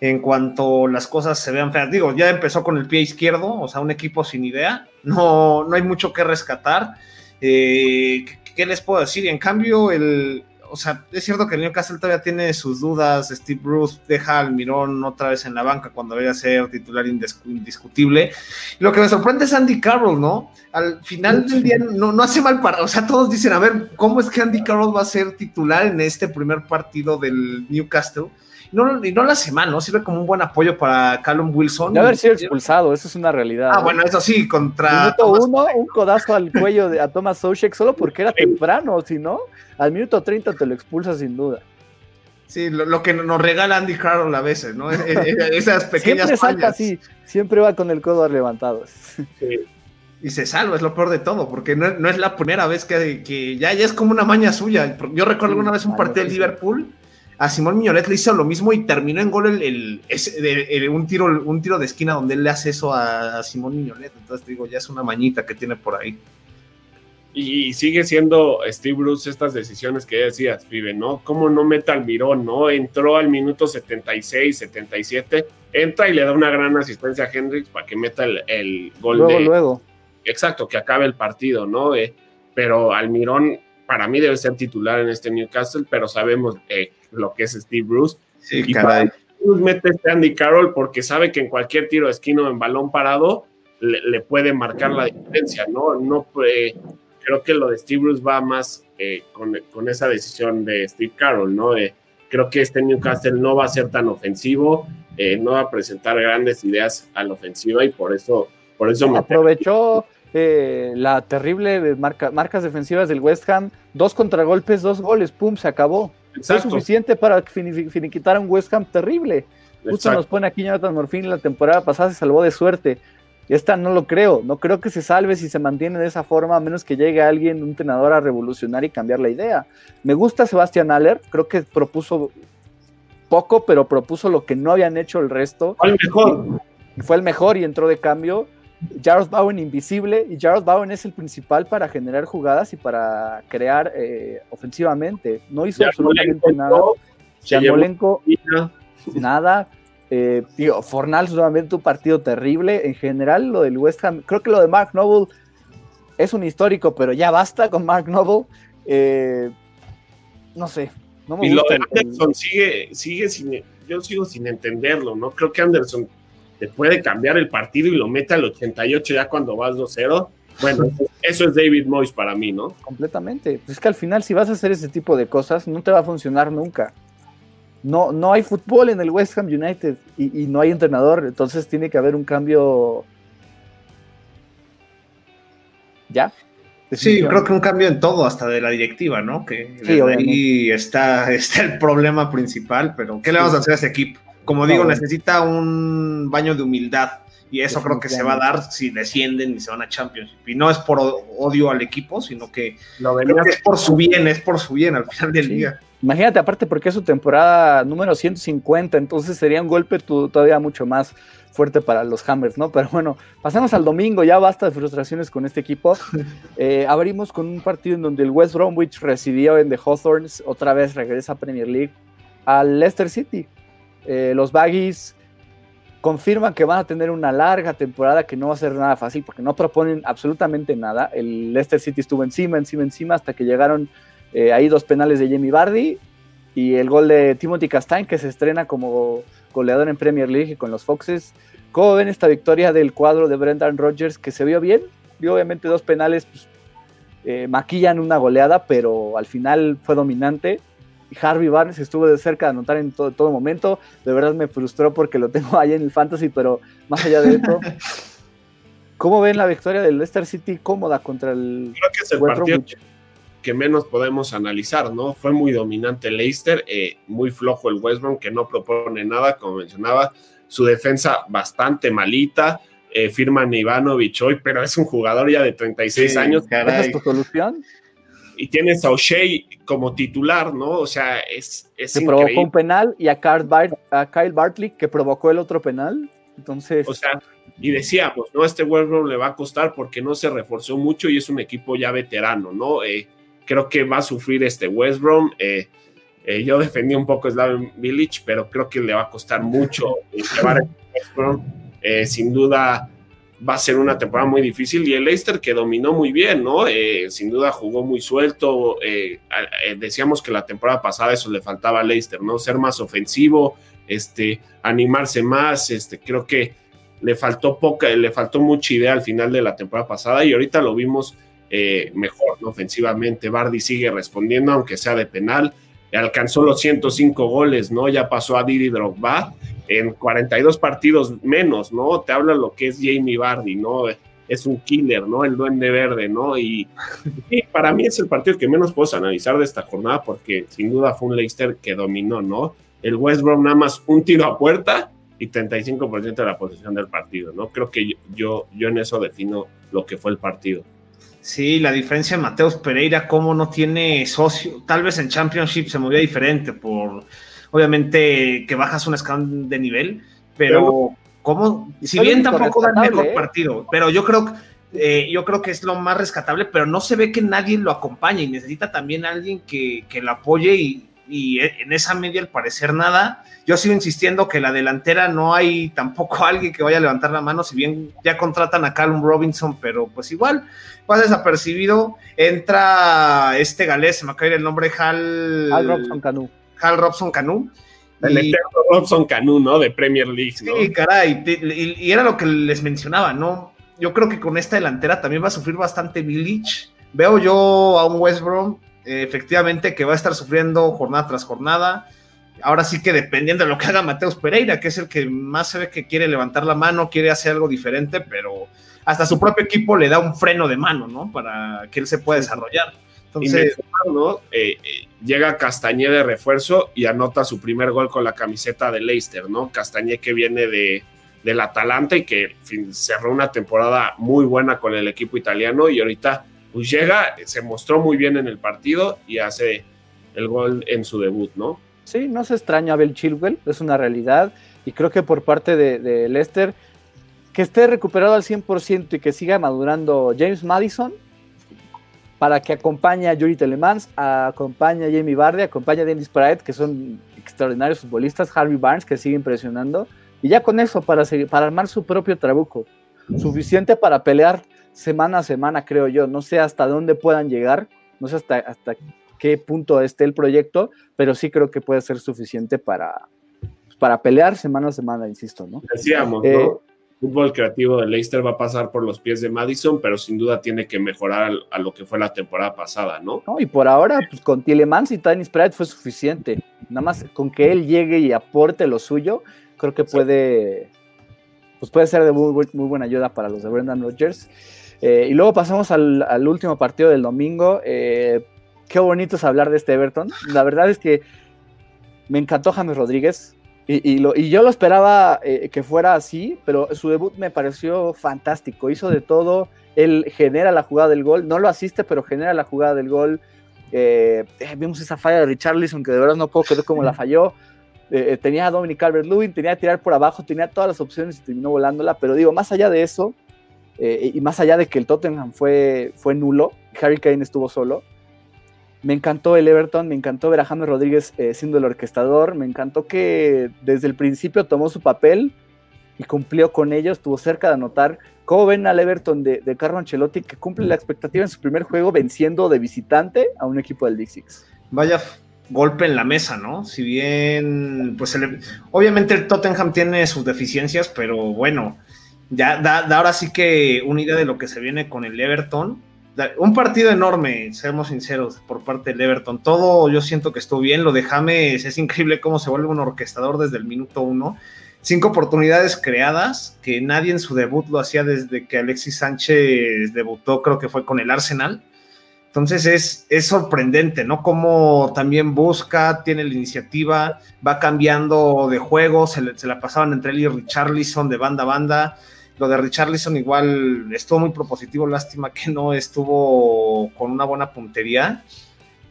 en cuanto las cosas se vean feas. Digo, ya empezó con el pie izquierdo, o sea, un equipo sin idea. No, no hay mucho que rescatar. Eh, ¿Qué les puedo decir? En cambio, el, o sea, es cierto que el Newcastle todavía tiene sus dudas. Steve Bruce deja al Mirón otra vez en la banca cuando debería ser titular indiscutible. lo que me sorprende es Andy Carroll, ¿no? Al final del día no, no hace mal para. O sea, todos dicen, a ver, ¿cómo es que Andy Carroll va a ser titular en este primer partido del Newcastle? No, y no la semana, ¿no? Sirve como un buen apoyo para Callum Wilson. De haber sido expulsado, eso es una realidad. Ah, bueno, eso sí, contra. Minuto uno, un codazo al cuello de, a Thomas Soucek solo porque era temprano, si no, al minuto 30 te lo expulsa sin duda. Sí, lo, que nos regala Andy Carroll a veces, ¿no? E, e, e, esas pequeñas siempre salta así, siempre va con el codo levantado. Sí. Y se salva, es lo peor de todo, porque no, es la primera vez que, que ya, ya, es como una maña suya. Yo recuerdo alguna vez un partido de Liverpool a Simón Miñonet le hizo lo mismo y terminó en gol el, un, tiro, un tiro de esquina donde él le hace eso a, Simón Miñonet. Entonces digo, ya es una mañita que tiene por ahí. Y sigue siendo Steve Bruce estas decisiones que decías, Pibe, ¿no? ¿Cómo no mete al Mirón, no? Entró al minuto 76, 77, entra y le da una gran asistencia a Hendrix para que meta el, gol luego, Luego, Exacto, que acabe el partido, ¿no? Eh, pero Almirón para mí debe ser titular en este Newcastle, pero sabemos eh, lo que es Steve Bruce. Sí, y caray. Bruce mete este Andy Carroll porque sabe que en cualquier tiro de esquina en balón parado le, puede marcar la diferencia, ¿no? no creo que lo de Steve Bruce va más eh, con, esa decisión de Steve Carroll, ¿no? creo que este Newcastle no va a ser tan ofensivo, eh, no va a presentar grandes ideas a la ofensiva y por eso, por eso me aprovechó eh, la terrible marca, marcas defensivas del West Ham, dos contragolpes, dos goles, pum, se acabó. Es suficiente para finiquitar a un West Ham terrible. Justo nos pone aquí Jonathan Morfín, la temporada pasada se salvó de suerte. Y esta no lo creo, no creo que se salve si se mantiene de esa forma, a menos que llegue alguien, un entrenador a revolucionar y cambiar la idea. Me gusta Sebastián Aller, creo que propuso poco, pero propuso lo que no habían hecho el resto. Fue el mejor. fue el mejor y entró de cambio. Jared Bowen invisible y Jared Bowen es el principal para generar jugadas y para crear eh, ofensivamente. No hizo absolutamente nada. Yarmolenko, nada. Eh, tío, Fornal solamente un partido terrible. En general, lo del West Ham, creo que lo de Mark Noble es un histórico, pero ya basta con Mark Noble. Eh, no sé. y lo de Anderson sigue, sigue sin, yo sigo sin entenderlo, ¿no? Creo que Anderson te puede cambiar el partido y lo mete al 88 ya cuando vas 2-0. Bueno, eso es David Moyes para mí, ¿no? Completamente. Es que al final, si vas a hacer ese tipo de cosas, no te va a funcionar nunca no, no hay fútbol en el West Ham United y, no hay entrenador, entonces tiene que haber un cambio. ¿Ya? Sí, creo que un cambio en todo, hasta de la directiva, ¿no? Que ahí está, *laughs* está el problema principal, pero ¿qué le vamos a hacer a ese equipo? Como digo, necesita un baño de humildad y eso creo que se va a dar si descienden y se van a Champions. Y no es por odio al equipo, sino que, es por su bien, es por su bien al final del día. Imagínate, aparte porque es su temporada número 150, entonces sería un golpe todavía mucho más fuerte para los Hammers, ¿no? Pero bueno, pasamos al domingo, ya basta de frustraciones con este equipo. *laughs* Eh, abrimos con un partido en donde el West Bromwich residió en The Hawthorns, otra vez regresa a Premier League, al Leicester City. Eh, los Baggies confirman que van a tener una larga temporada que no va a ser nada fácil porque no proponen absolutamente nada. El Leicester City estuvo encima, encima, encima hasta que llegaron eh, ahí dos penales de Jamie Bardi y el gol de Timothy Castain que se estrena como goleador en Premier League con los Foxes. ¿Cómo ven esta victoria del cuadro de Brendan Rodgers que se vio bien? Y obviamente dos penales pues, eh, maquillan una goleada, pero al final fue dominante. Harvey Barnes estuvo de cerca de anotar en todo, todo, momento. De verdad me frustró porque lo tengo *laughs* ahí en el fantasy, pero más allá de eso. *laughs* ¿Cómo ven la victoria del Leicester City cómoda contra el... Creo que es el partido que menos podemos analizar, ¿no? Fue muy dominante el Leicester, eh, muy flojo el West Brom, que no propone nada, como mencionaba, su defensa bastante malita, eh, firman Ivanovic hoy, pero es un jugador ya de 36 años. ¿Esa es tu solución? Y tienes a O'Shea como titular, ¿no? O sea, es, es provocó un penal y a Kyle, Bartley que provocó el otro penal. Entonces. O sea, y decíamos, ¿no? Este West Brom le va a costar porque no se reforzó mucho y es un equipo ya veterano, ¿no? Eh, creo que va a sufrir este West Brom. Eh, eh, yo defendí un poco Slaven Village, pero creo que le va a costar mucho llevar a West Brom. sin duda va a ser una temporada muy difícil y el Leicester que dominó muy bien, ¿no? Eh, sin duda jugó muy suelto. Eh, eh, decíamos que la temporada pasada eso le faltaba a Leicester, ¿no? Ser más ofensivo, este, animarse más. Este, creo que le faltó poca, le faltó mucha idea al final de la temporada pasada y ahorita lo vimos mejor, ¿no? Ofensivamente, Bardi sigue respondiendo, aunque sea de penal. Alcanzó los 105 goles, ¿no? Ya pasó a Didi Drogba en 42 partidos menos, ¿no? Te habla lo que es Jamie Bardi, ¿no? Es un killer, ¿no? El duende verde, ¿no? Y, para mí es el partido que menos puedo analizar de esta jornada porque sin duda fue un Leicester que dominó, ¿no? El West Brom nada más un tiro a puerta y 35% de la posición del partido, ¿no? Creo que yo, yo, en eso defino lo que fue el partido. Sí, la diferencia de Mateus Pereira, cómo no tiene socio, tal vez en Championship se movía diferente por obviamente que bajas un escalón de nivel, pero, como, si bien tampoco da el mejor ¿eh? partido, pero yo creo, eh, yo creo que es lo más rescatable, pero no se ve que nadie lo acompañe y necesita también alguien que, que lo apoye y, y en esa media al parecer nada. Yo sigo insistiendo que la delantera no hay tampoco *laughs* alguien que vaya a levantar la mano, si bien ya contratan a Callum Robinson, pero pues igual pasa desapercibido. Entra este galés, se me acaba el nombre, Hal... Hal Robson Canu. Hal Robson Canu. El eterno Robson Canu, ¿no? De Premier League, ¿no? Sí, caray, y, era lo que les mencionaba, ¿no? Yo creo que con esta delantera también va a sufrir bastante Village. Veo yo a un West Brom, efectivamente, que va a estar sufriendo jornada tras jornada. Ahora sí que dependiendo de lo que haga Mateus Pereira, que es el que más se ve que quiere levantar la mano, quiere hacer algo diferente, pero hasta su propio equipo le da un freno de mano, ¿no? Para que él se pueda desarrollar. Entonces, ¿no? Eh, eh, llega Castañé de refuerzo y anota su primer gol con la camiseta de Leicester, ¿no? Castañé que viene de, del Atalanta y que cerró una temporada muy buena con el equipo italiano y ahorita pues llega, se mostró muy bien en el partido y hace el gol en su debut, ¿no? Sí, no se extraña a Bel Chilwell, es una realidad y creo que por parte de, de Leicester que esté recuperado al 100% y que siga madurando James Madison para que acompañe a Yuri Telemans, acompañe a Jamie Vardy, acompañe a Dennis Pratt, que son extraordinarios futbolistas, Harvey Barnes, que sigue impresionando, y ya con eso, para armar su propio trabuco, suficiente para pelear semana a semana, creo yo. No sé hasta dónde puedan llegar, no sé hasta, hasta qué punto esté el proyecto, pero sí creo que puede ser suficiente para, para pelear semana a semana, insisto, ¿no? Decíamos, eh, ¿no? fútbol creativo de Leicester va a pasar por los pies de Madison, pero sin duda tiene que mejorar a lo que fue la temporada pasada, ¿no? no y por ahora, pues con Tielemans y Tiny Sprite fue suficiente. Nada más con que él llegue y aporte lo suyo, creo que puede, pues puede ser de muy, muy buena ayuda para los de Brendan Rodgers. Eh, y luego pasamos al, último partido del domingo. Eh, qué bonito es hablar de este Everton. La verdad es que me encantó James Rodríguez. Y, yo lo esperaba eh, que fuera así, pero su debut me pareció fantástico. Hizo de todo. Él genera la jugada del gol. No lo asiste, pero genera la jugada del gol. Vimos esa falla de Richarlison que de verdad no puedo creer cómo la falló. tenía a Dominic Calvert-Lewin, tenía que tirar por abajo, tenía todas las opciones y terminó volándola. Pero digo, más allá de eso, y más allá de que el Tottenham fue, fue nulo, Harry Kane estuvo solo me encantó el Everton, me encantó ver a James Rodríguez eh, siendo el orquestador, me encantó que desde el principio tomó su papel y cumplió con ello, estuvo cerca de anotar. ¿Cómo ven al Everton de, de Carlo Ancelotti que cumple la expectativa en su primer juego venciendo de visitante a un equipo del Big Six? Vaya golpe en la mesa, ¿no? Si bien, pues obviamente el Tottenham tiene sus deficiencias, pero bueno, ya da ahora sí que una idea de lo que se viene con el Everton un partido enorme, seamos sinceros, por parte del Everton. Todo yo siento que estuvo bien. Lo de James es increíble cómo se vuelve un orquestador desde el minuto uno. Cinco oportunidades creadas, que nadie en su debut lo hacía desde que Alexis Sánchez debutó, creo que fue con el Arsenal. Entonces es, es sorprendente, ¿no? Cómo también busca, tiene la iniciativa, va cambiando de juego, se, se la pasaban entre él y Richarlison de banda a banda lo de Richarlison igual estuvo muy propositivo, lástima que no estuvo con una buena puntería.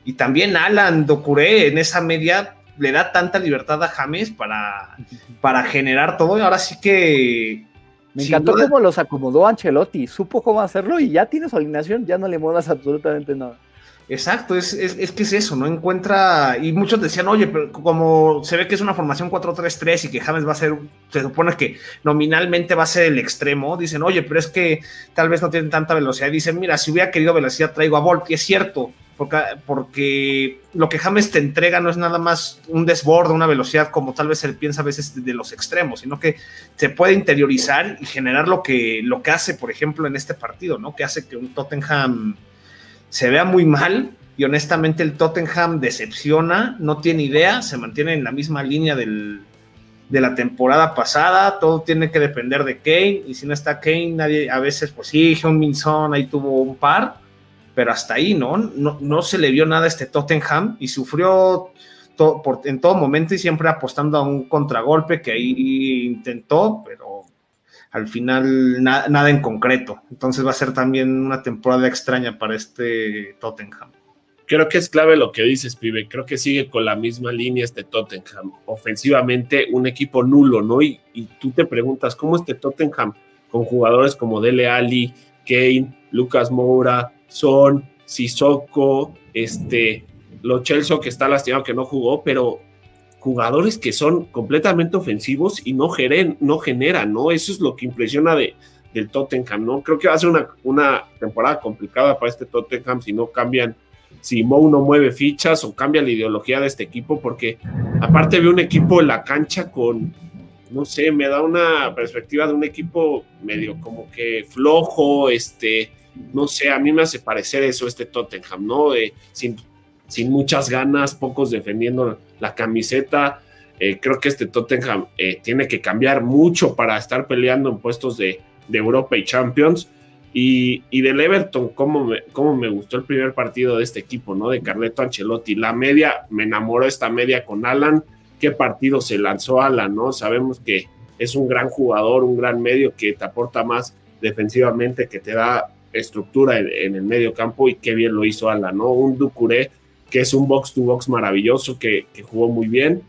Y también Alan Docuré en esa media le da tanta libertad a James para, para generar todo. Y ahora sí que. Me encantó cómo los acomodó Ancelotti, supo cómo hacerlo y ya tiene su alineación, ya no le muevas absolutamente nada. Exacto, es, es, que es eso, no encuentra, y muchos decían, oye, pero como se ve que es una formación 4-3-3 y que James va a ser, se supone que nominalmente va a ser el extremo, dicen, oye, pero es que tal vez no tienen tanta velocidad, dicen, mira, si hubiera querido velocidad traigo a Bolt, y es cierto, porque, porque lo que James te entrega no es nada más un desborde, una velocidad como tal vez se piensa a veces de los extremos, sino que se puede interiorizar y generar lo que, lo que hace, por ejemplo, en este partido, ¿no? Que hace que un Tottenham se vea muy mal y honestamente el Tottenham decepciona, no tiene idea, se mantiene en la misma línea del, de la temporada pasada, todo tiene que depender de Kane y si no está Kane, nadie, a veces pues sí, John Minson ahí tuvo un par, pero hasta ahí, ¿no? No, no se le vio nada a este Tottenham y sufrió por, en todo momento y siempre apostando a un contragolpe que ahí intentó, pero al final nada en concreto. Entonces va a ser también una temporada extraña para este Tottenham. Creo que es clave lo que dices, pibe. Creo que sigue con la misma línea este Tottenham. Ofensivamente, un equipo nulo, ¿no? Y, tú te preguntas, ¿cómo este Tottenham con jugadores como Dele Ali, Kane, Lucas Moura, Son, Sissoko, este, Lo Chelsea que está lastimado que no jugó, pero jugadores que son completamente ofensivos y no, geren, no generan, ¿no? Eso es lo que impresiona de, del Tottenham, ¿no? Creo que va a ser una, una temporada complicada para este Tottenham si no cambian, si Mou no mueve fichas o cambia la ideología de este equipo, porque aparte ve un equipo en la cancha con, no sé, me da una perspectiva de un equipo medio como que flojo, este, no sé, a mí me hace parecer eso este Tottenham, ¿no? De, sin sin muchas ganas, pocos defendiendo la camiseta. Eh, creo que este Tottenham eh, tiene que cambiar mucho para estar peleando en puestos de, Europa y Champions. Y, del Everton, cómo me, cómo me gustó el primer partido de este equipo, ¿no? De Carleto Ancelotti. La media, me enamoró esta media con Alan. ¿Qué partido se lanzó Alan, no? Sabemos que es un gran jugador, un gran medio que te aporta más defensivamente, que te da estructura en, el medio campo y qué bien lo hizo Alan, ¿no? Un Ducuré que es un box to box maravilloso, que, que jugó muy bien.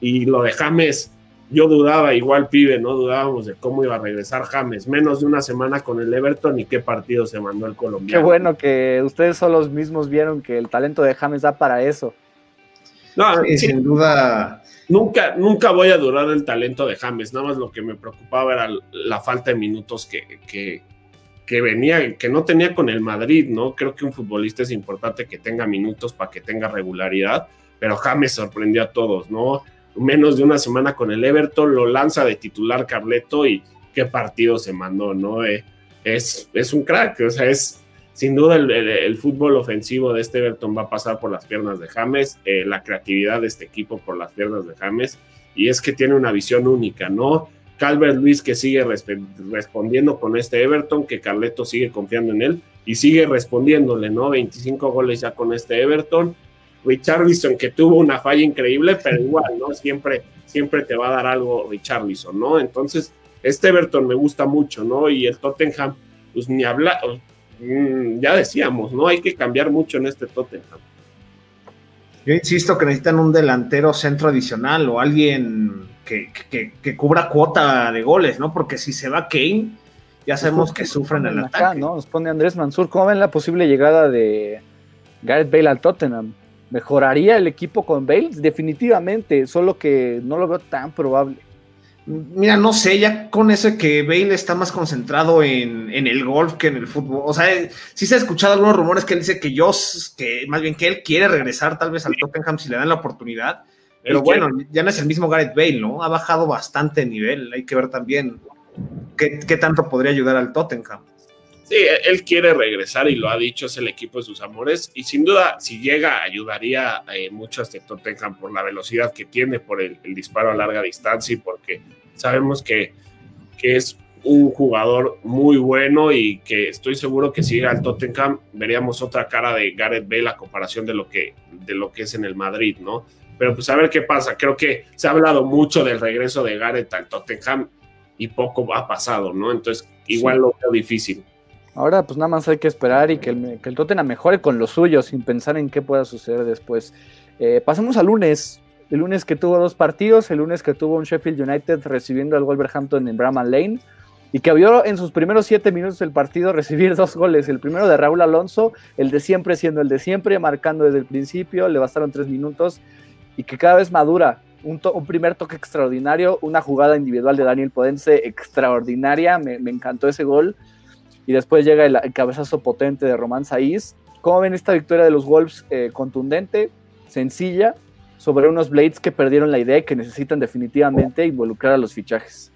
Y lo de James, yo dudaba, igual pibe, no dudábamos de cómo iba a regresar James. Menos de una semana con el Everton y qué partido se mandó el colombiano. Qué bueno que ustedes son los mismos vieron que el talento de James da para eso. No, sin duda. Nunca, nunca voy a durar el talento de James. Nada más lo que me preocupaba era la falta de minutos que, que, que venía, que no tenía con el Madrid, ¿no? Creo que un futbolista es importante que tenga minutos para que tenga regularidad, pero James sorprendió a todos, ¿no? menos de una semana con el Everton, lo lanza de titular Carleto y qué partido se mandó, ¿no? Eh, es, es un crack, o sea, es sin duda el, fútbol ofensivo de este Everton va a pasar por las piernas de James, eh, la creatividad de este equipo por las piernas de James, y es que tiene una visión única, ¿no? Calvert Luis que sigue respondiendo con este Everton, que Carleto sigue confiando en él y sigue respondiéndole, ¿no? 25 goles ya con este Everton Richarlison, que tuvo una falla increíble, pero igual, ¿no? Siempre, siempre te va a dar algo Richarlison, ¿no? Entonces, este Everton me gusta mucho, ¿no? Y el Tottenham, pues ni hablar, mm, ya decíamos, ¿no? Hay que cambiar mucho en este Tottenham. Yo insisto que necesitan un delantero centro adicional o alguien que, que, cubra cuota de goles, ¿no? Porque si se va Kane, ya sabemos que sufren el ataque. ¿no? Nos pone Andrés Mansur, ¿cómo ven la posible llegada de Gareth Bale al Tottenham? ¿Mejoraría el equipo con Bale? Definitivamente, solo que no lo veo tan probable. Mira, no sé, ya con eso que Bale está más concentrado en, el golf que en el fútbol. O sea, sí se ha escuchado algunos rumores que él dice que yo, que más bien que él quiere regresar tal vez al Tottenham si le dan la oportunidad. Pero bueno, ya no es el mismo Gareth Bale, ¿no? Ha bajado bastante el nivel. Hay que ver también qué, qué tanto podría ayudar al Tottenham. Sí, él quiere regresar y lo ha dicho, es el equipo de sus amores y sin duda si llega ayudaría eh, mucho a este Tottenham por la velocidad que tiene, por el, disparo a larga distancia y porque sabemos que, que, es un jugador muy bueno y que estoy seguro que si llega al Tottenham veríamos otra cara de Gareth Bale a comparación de lo que, de lo que es en el Madrid, ¿no? Pero pues a ver qué pasa, creo que se ha hablado mucho del regreso de Gareth al Tottenham y poco ha pasado, ¿no? Entonces igual lo veo difícil. Ahora pues nada más hay que esperar y que el, que el Tottenham mejore con lo suyo sin pensar en qué pueda suceder después. Eh, pasemos al lunes. El lunes que tuvo dos partidos, el lunes que tuvo un Sheffield United recibiendo al Wolverhampton en Bramall Lane y que vio en sus primeros siete minutos del partido *laughs* recibir dos goles. El primero de Raúl Alonso, el de siempre siendo el de siempre, marcando desde el principio, le bastaron tres minutos y que cada vez madura. Un, primer toque extraordinario, una jugada individual de Daniel Podense extraordinaria, me, encantó ese gol y después llega el, cabezazo potente de Román Saiz. ¿Cómo ven esta victoria de los Wolves? Eh, contundente, sencilla, sobre unos Blades que perdieron la idea y que necesitan definitivamente involucrar a los fichajes.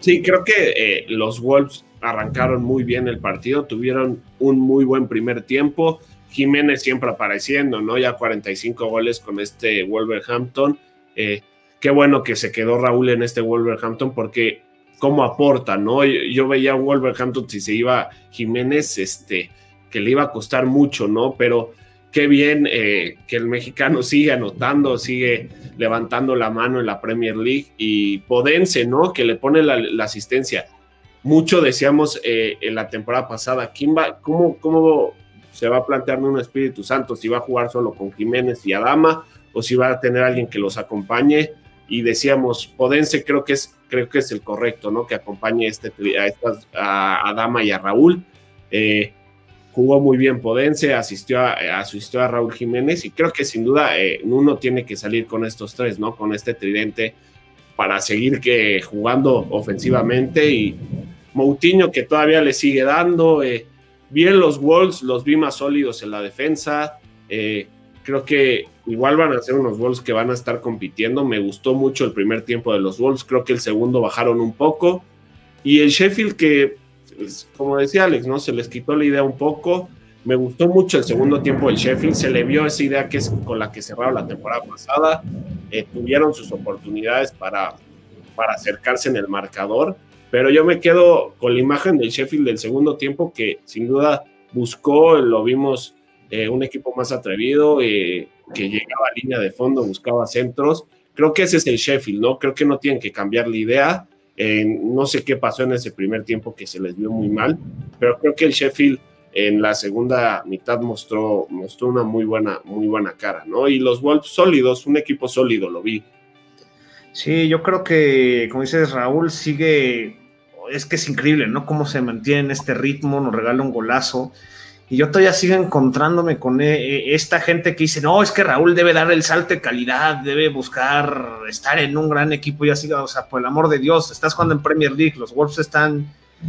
Sí, creo que eh, los Wolves arrancaron muy bien el partido, tuvieron un muy buen primer tiempo. Jiménez siempre apareciendo, ¿no? Ya 45 goles con este Wolverhampton. Eh, qué bueno que se quedó Raúl en este Wolverhampton porque cómo aporta, ¿no? Yo, veía un Wolverhampton si se iba Jiménez, este, que le iba a costar mucho, ¿no? Pero qué bien eh, que el mexicano *laughs* sigue anotando, sigue levantando la mano en la Premier League y Podense, ¿no? Que le pone la, asistencia. Mucho decíamos eh, en la temporada pasada, ¿quién va, cómo, ¿cómo se va a plantear un Espíritu Santo? Si va a jugar solo con Jiménez y Adama o si va a tener alguien que los acompañe y decíamos, Podense creo que es, creo que es el correcto, ¿no? Que acompañe este, a, estas, a, Dama y a Raúl. Eh, jugó muy bien Podense, asistió a, asistió a Raúl Jiménez y creo que sin duda eh, uno tiene que salir con estos tres, ¿no? Con este tridente para seguir que, jugando ofensivamente y Moutinho que todavía le sigue dando. Eh, bien los Wolves, los vi más sólidos en la defensa. creo que Igual van a ser unos Wolves que van a estar compitiendo. Me gustó mucho el primer tiempo de los Wolves. Creo que el segundo bajaron un poco. Y el Sheffield que, como decía Alex, ¿no? Se les quitó la idea un poco. Me gustó mucho el segundo tiempo del Sheffield. Se le vio esa idea que es con la que cerraron la temporada pasada. Eh, tuvieron sus oportunidades para, para acercarse en el marcador, pero yo me quedo con la imagen del Sheffield del segundo tiempo que sin duda buscó, lo vimos eh, un equipo más atrevido, eh, que llegaba a línea de fondo, buscaba centros. Creo que ese es el Sheffield, ¿no? Creo que no tienen que cambiar la idea. No sé qué pasó en ese primer tiempo que se les vio muy mal, pero creo que el Sheffield en la segunda mitad mostró, mostró una muy buena, muy buena cara, ¿no? Y los Wolves sólidos, un equipo sólido, lo vi. Sí, yo creo que, como dices, Raúl sigue, es que es increíble, ¿no? Cómo se mantiene en este ritmo, nos regala un golazo. Y yo todavía sigo encontrándome con eh, eh, esta gente que dice, no, es que Raúl debe dar el salto de calidad, debe buscar estar en un gran equipo y así, o sea, por el amor de Dios, estás jugando en Premier League, los Wolves están,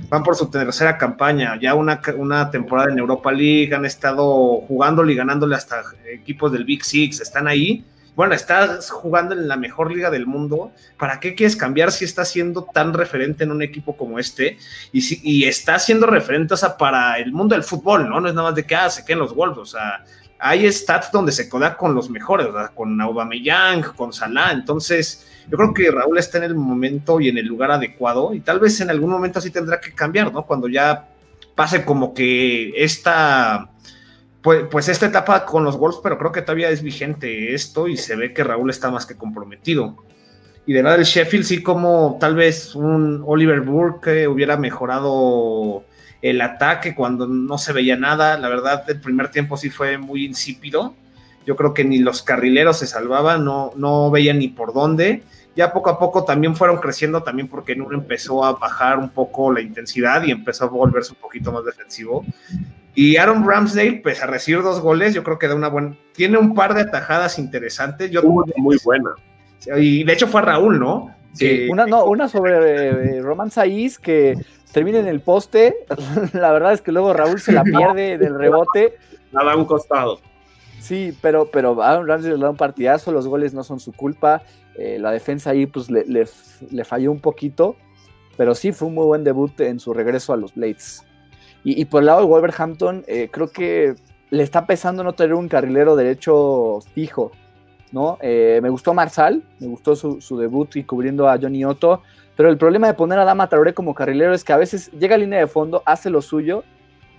van por su tercera campaña, ya una, una temporada en Europa League, han estado jugándole y ganándole hasta equipos del Big Six, están ahí bueno, estás jugando en la mejor liga del mundo, ¿para qué quieres cambiar si estás siendo tan referente en un equipo como este? Y, si, y está siendo referente, para el mundo del fútbol, ¿no? No es nada más de que, ah, se queden los Wolves, o sea, hay stats donde se coda con los mejores, ¿verdad? con Aubameyang, con Salah, entonces yo creo que Raúl está en el momento y en el lugar adecuado y tal vez en algún momento así tendrá que cambiar, ¿no? Cuando ya pase como que esta pues, pues, esta etapa con los Wolves, pero creo que todavía es vigente esto y se ve que Raúl está más que comprometido. Y de lado del Sheffield, sí, como tal vez un Oliver Burke hubiera mejorado el ataque cuando no se veía nada. La verdad, el primer tiempo sí fue muy insípido. Yo creo que ni los carrileros se salvaban, no, no veían ni por dónde. Ya poco a poco también fueron creciendo, también porque Nur empezó a bajar un poco la intensidad y empezó a volverse un poquito más defensivo. Y Aaron Ramsdale, pues a recibir dos goles, yo creo que da una buena. Tiene un par de atajadas interesantes. Yo, muy buena. Y de hecho fue a Raúl, ¿no? Sí, una, no, una sobre eh, Roman Saiz que termina en el poste. *laughs* la verdad es que luego Raúl se la *laughs* pierde del rebote. La da un costado. Sí, pero, pero Aaron Ramsdale le da un partidazo, los goles no son su culpa. Eh, la defensa ahí pues le, le falló un poquito. Pero sí fue un muy buen debut en su regreso a los Blades. Y, por el lado de Wolverhampton, eh, creo que le está pesando no tener un carrilero derecho fijo. ¿no? Eh, me gustó Marsal, me gustó su, debut y cubriendo a Johnny Otto, pero el problema de poner a Dama Traoré como carrilero es que a veces llega a línea de fondo, hace lo suyo,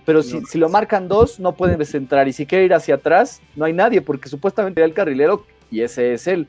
pero si, si, lo marcan dos, no pueden descentrar. Y si quiere ir hacia atrás, no hay nadie, porque supuestamente era el carrilero y ese es él.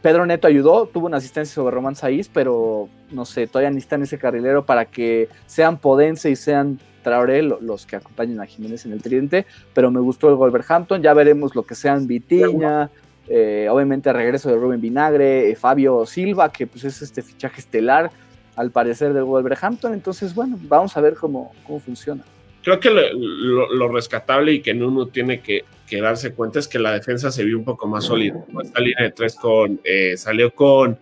Pedro Neto ayudó, tuvo una asistencia sobre Román Saiz, pero no sé, todavía necesitan ese carrilero para que sean Podense y sean Traoré los que acompañan a Jiménez en el tridente, pero me gustó el Wolverhampton, ya veremos lo que sean Vitiña, eh, obviamente el regreso de Rubén Vinagre, eh, Fabio Silva, que pues es este fichaje estelar al parecer del Wolverhampton, entonces bueno, vamos a ver cómo, cómo funciona. Creo que lo, rescatable y que uno tiene que, darse cuenta es que la defensa se vio un poco más sólida. Esta línea de tres con, eh, salió con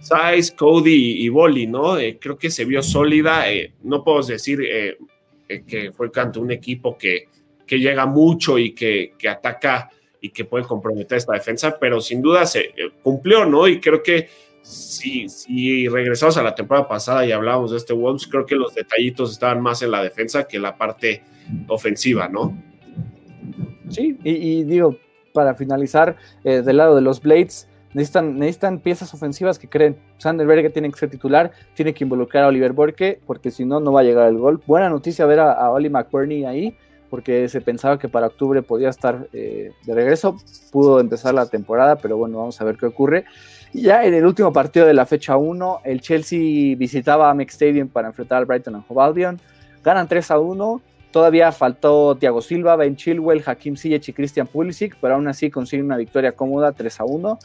Size, Cody y Boli, ¿no? creo que se vio sólida. no puedo decir que fue canto un equipo que, que llega mucho y que, que, ataca y que puede comprometer esta defensa, pero sin duda se eh, cumplió, ¿no? Y creo que si, si regresamos a la temporada pasada y hablábamos de este Wolves, creo que los detallitos estaban más en la defensa que la parte ofensiva, ¿no? Sí, y, digo, para finalizar, eh, del lado de los Blades, necesitan, necesitan piezas ofensivas que creen. Sander Berge tiene que ser titular, tiene que involucrar a Oliver Borke, porque si no, no va a llegar el gol. Buena noticia ver a, a Oli McBurney ahí, porque se pensaba que para octubre podía estar eh, de regreso. Pudo empezar la temporada, pero bueno, vamos a ver qué ocurre. Ya en el último partido de la fecha 1, el Chelsea visitaba Amex Stadium para enfrentar al Brighton and Hove Albion. Ganan 3 a 1. Todavía faltó Thiago Silva, Ben Chilwell, Hakim Ziyech y Christian Pulisic, pero aún así consiguen una victoria cómoda 3 a 1.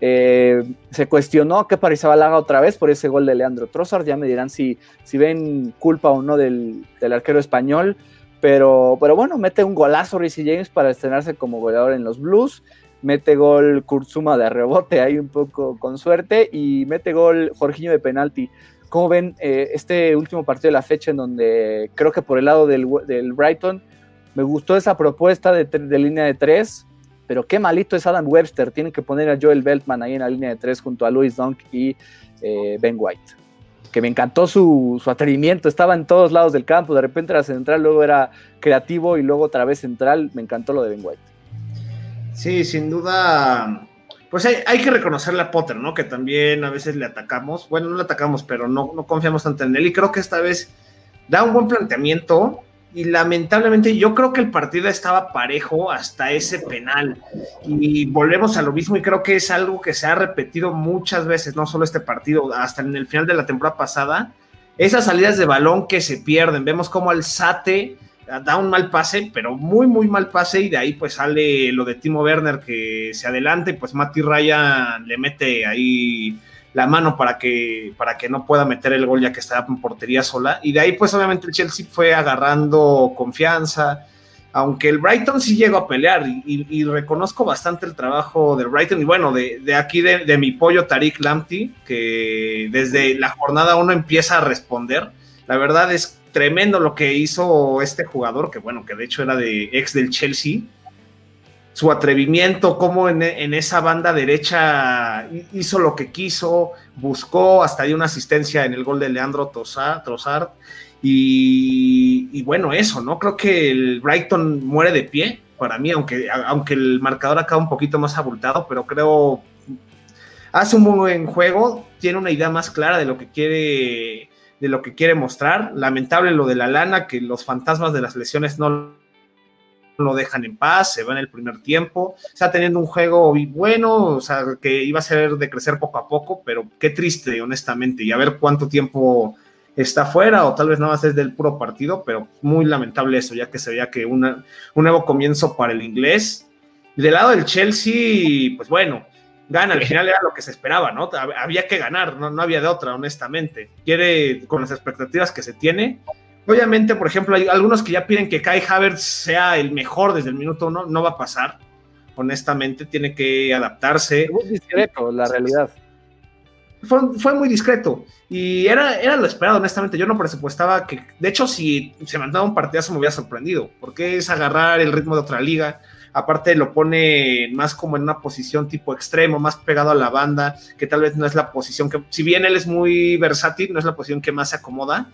Eh, se cuestionó que Parizabalaga otra vez por ese gol de Leandro Trossard. Ya me dirán si, si ven culpa o no del, arquero español. Pero, pero bueno, mete un golazo Rizzy James para estrenarse como goleador en los Blues. Mete gol Kurzuma de rebote ahí un poco con suerte. Y mete gol Jorginho de penalti. Como ven eh, este último partido de la fecha en donde creo que por el lado del, Brighton me gustó esa propuesta de línea de tres pero qué malito es Adam Webster. Tienen que poner a Joel Beltman ahí en la línea de tres junto a Louis Dunk y eh, Ben White. Que me encantó su, atrevimiento. Estaba en todos lados del campo. De repente era central, luego era creativo y luego otra vez central. Me encantó lo de Ben White. Sí, sin duda. pues hay, que reconocerle a Potter, ¿no? Que también a veces le atacamos, bueno, no le atacamos, pero no, no confiamos tanto en él y creo que esta vez da un buen planteamiento y lamentablemente yo creo que el partido estaba parejo hasta ese penal. Y volvemos a lo mismo y creo que es algo que se ha repetido muchas veces, no solo este partido, hasta en el final de la temporada pasada, esas salidas de balón que se pierden, vemos como Alzate da un mal pase, pero muy, muy mal pase, y de ahí pues sale lo de Timo Werner que se adelante, pues Mati Ryan le mete ahí la mano para que, para que no pueda meter el gol ya que está en portería sola, y de ahí pues obviamente el Chelsea fue agarrando confianza, aunque el Brighton sí llegó a pelear, y, reconozco bastante el trabajo del Brighton, y bueno, de, aquí de, de, mi pollo Tariq Lamptey, que desde la jornada uno empieza a responder, la verdad es tremendo lo que hizo este jugador, que bueno, que de hecho era de ex del Chelsea. Su atrevimiento, como en, esa banda derecha hizo lo que quiso, buscó, hasta dio una asistencia en el gol de Leandro Trossard. Y, y, bueno, eso, ¿no? Creo que el Brighton muere de pie para mí, aunque, aunque el marcador acaba un poquito más abultado, pero creo hace un buen juego, tiene una idea más clara de lo que quiere de lo que quiere mostrar. Lamentable lo de la lana, que los fantasmas de las lesiones no lo dejan en paz, se va en el primer tiempo. Está teniendo un juego bueno, o sea, que iba a ser de crecer poco a poco, pero qué triste, honestamente, y a ver cuánto tiempo está fuera o tal vez nada más es del puro partido, pero muy lamentable eso, ya que se veía que un nuevo comienzo para el inglés. Y del lado del Chelsea, pues bueno, gana, al final era lo que se esperaba, ¿no? Había que ganar, no, no había de otra, honestamente. Quiere, con las expectativas que se tiene, Obviamente, por ejemplo, hay algunos que ya piden que Kai Havertz sea el mejor desde el minuto uno, no va a pasar. Honestamente, tiene que adaptarse. Muy discreto, la realidad. Fue, muy discreto y era, era lo esperado, honestamente. Yo no presupuestaba que, de hecho, si se mandaba un partidazo me hubiera sorprendido, porque es agarrar el ritmo de otra liga, aparte lo pone más como en una posición tipo extremo, más pegado a la banda, que tal vez no es la posición que, si bien él es muy versátil, no es la posición que más se acomoda,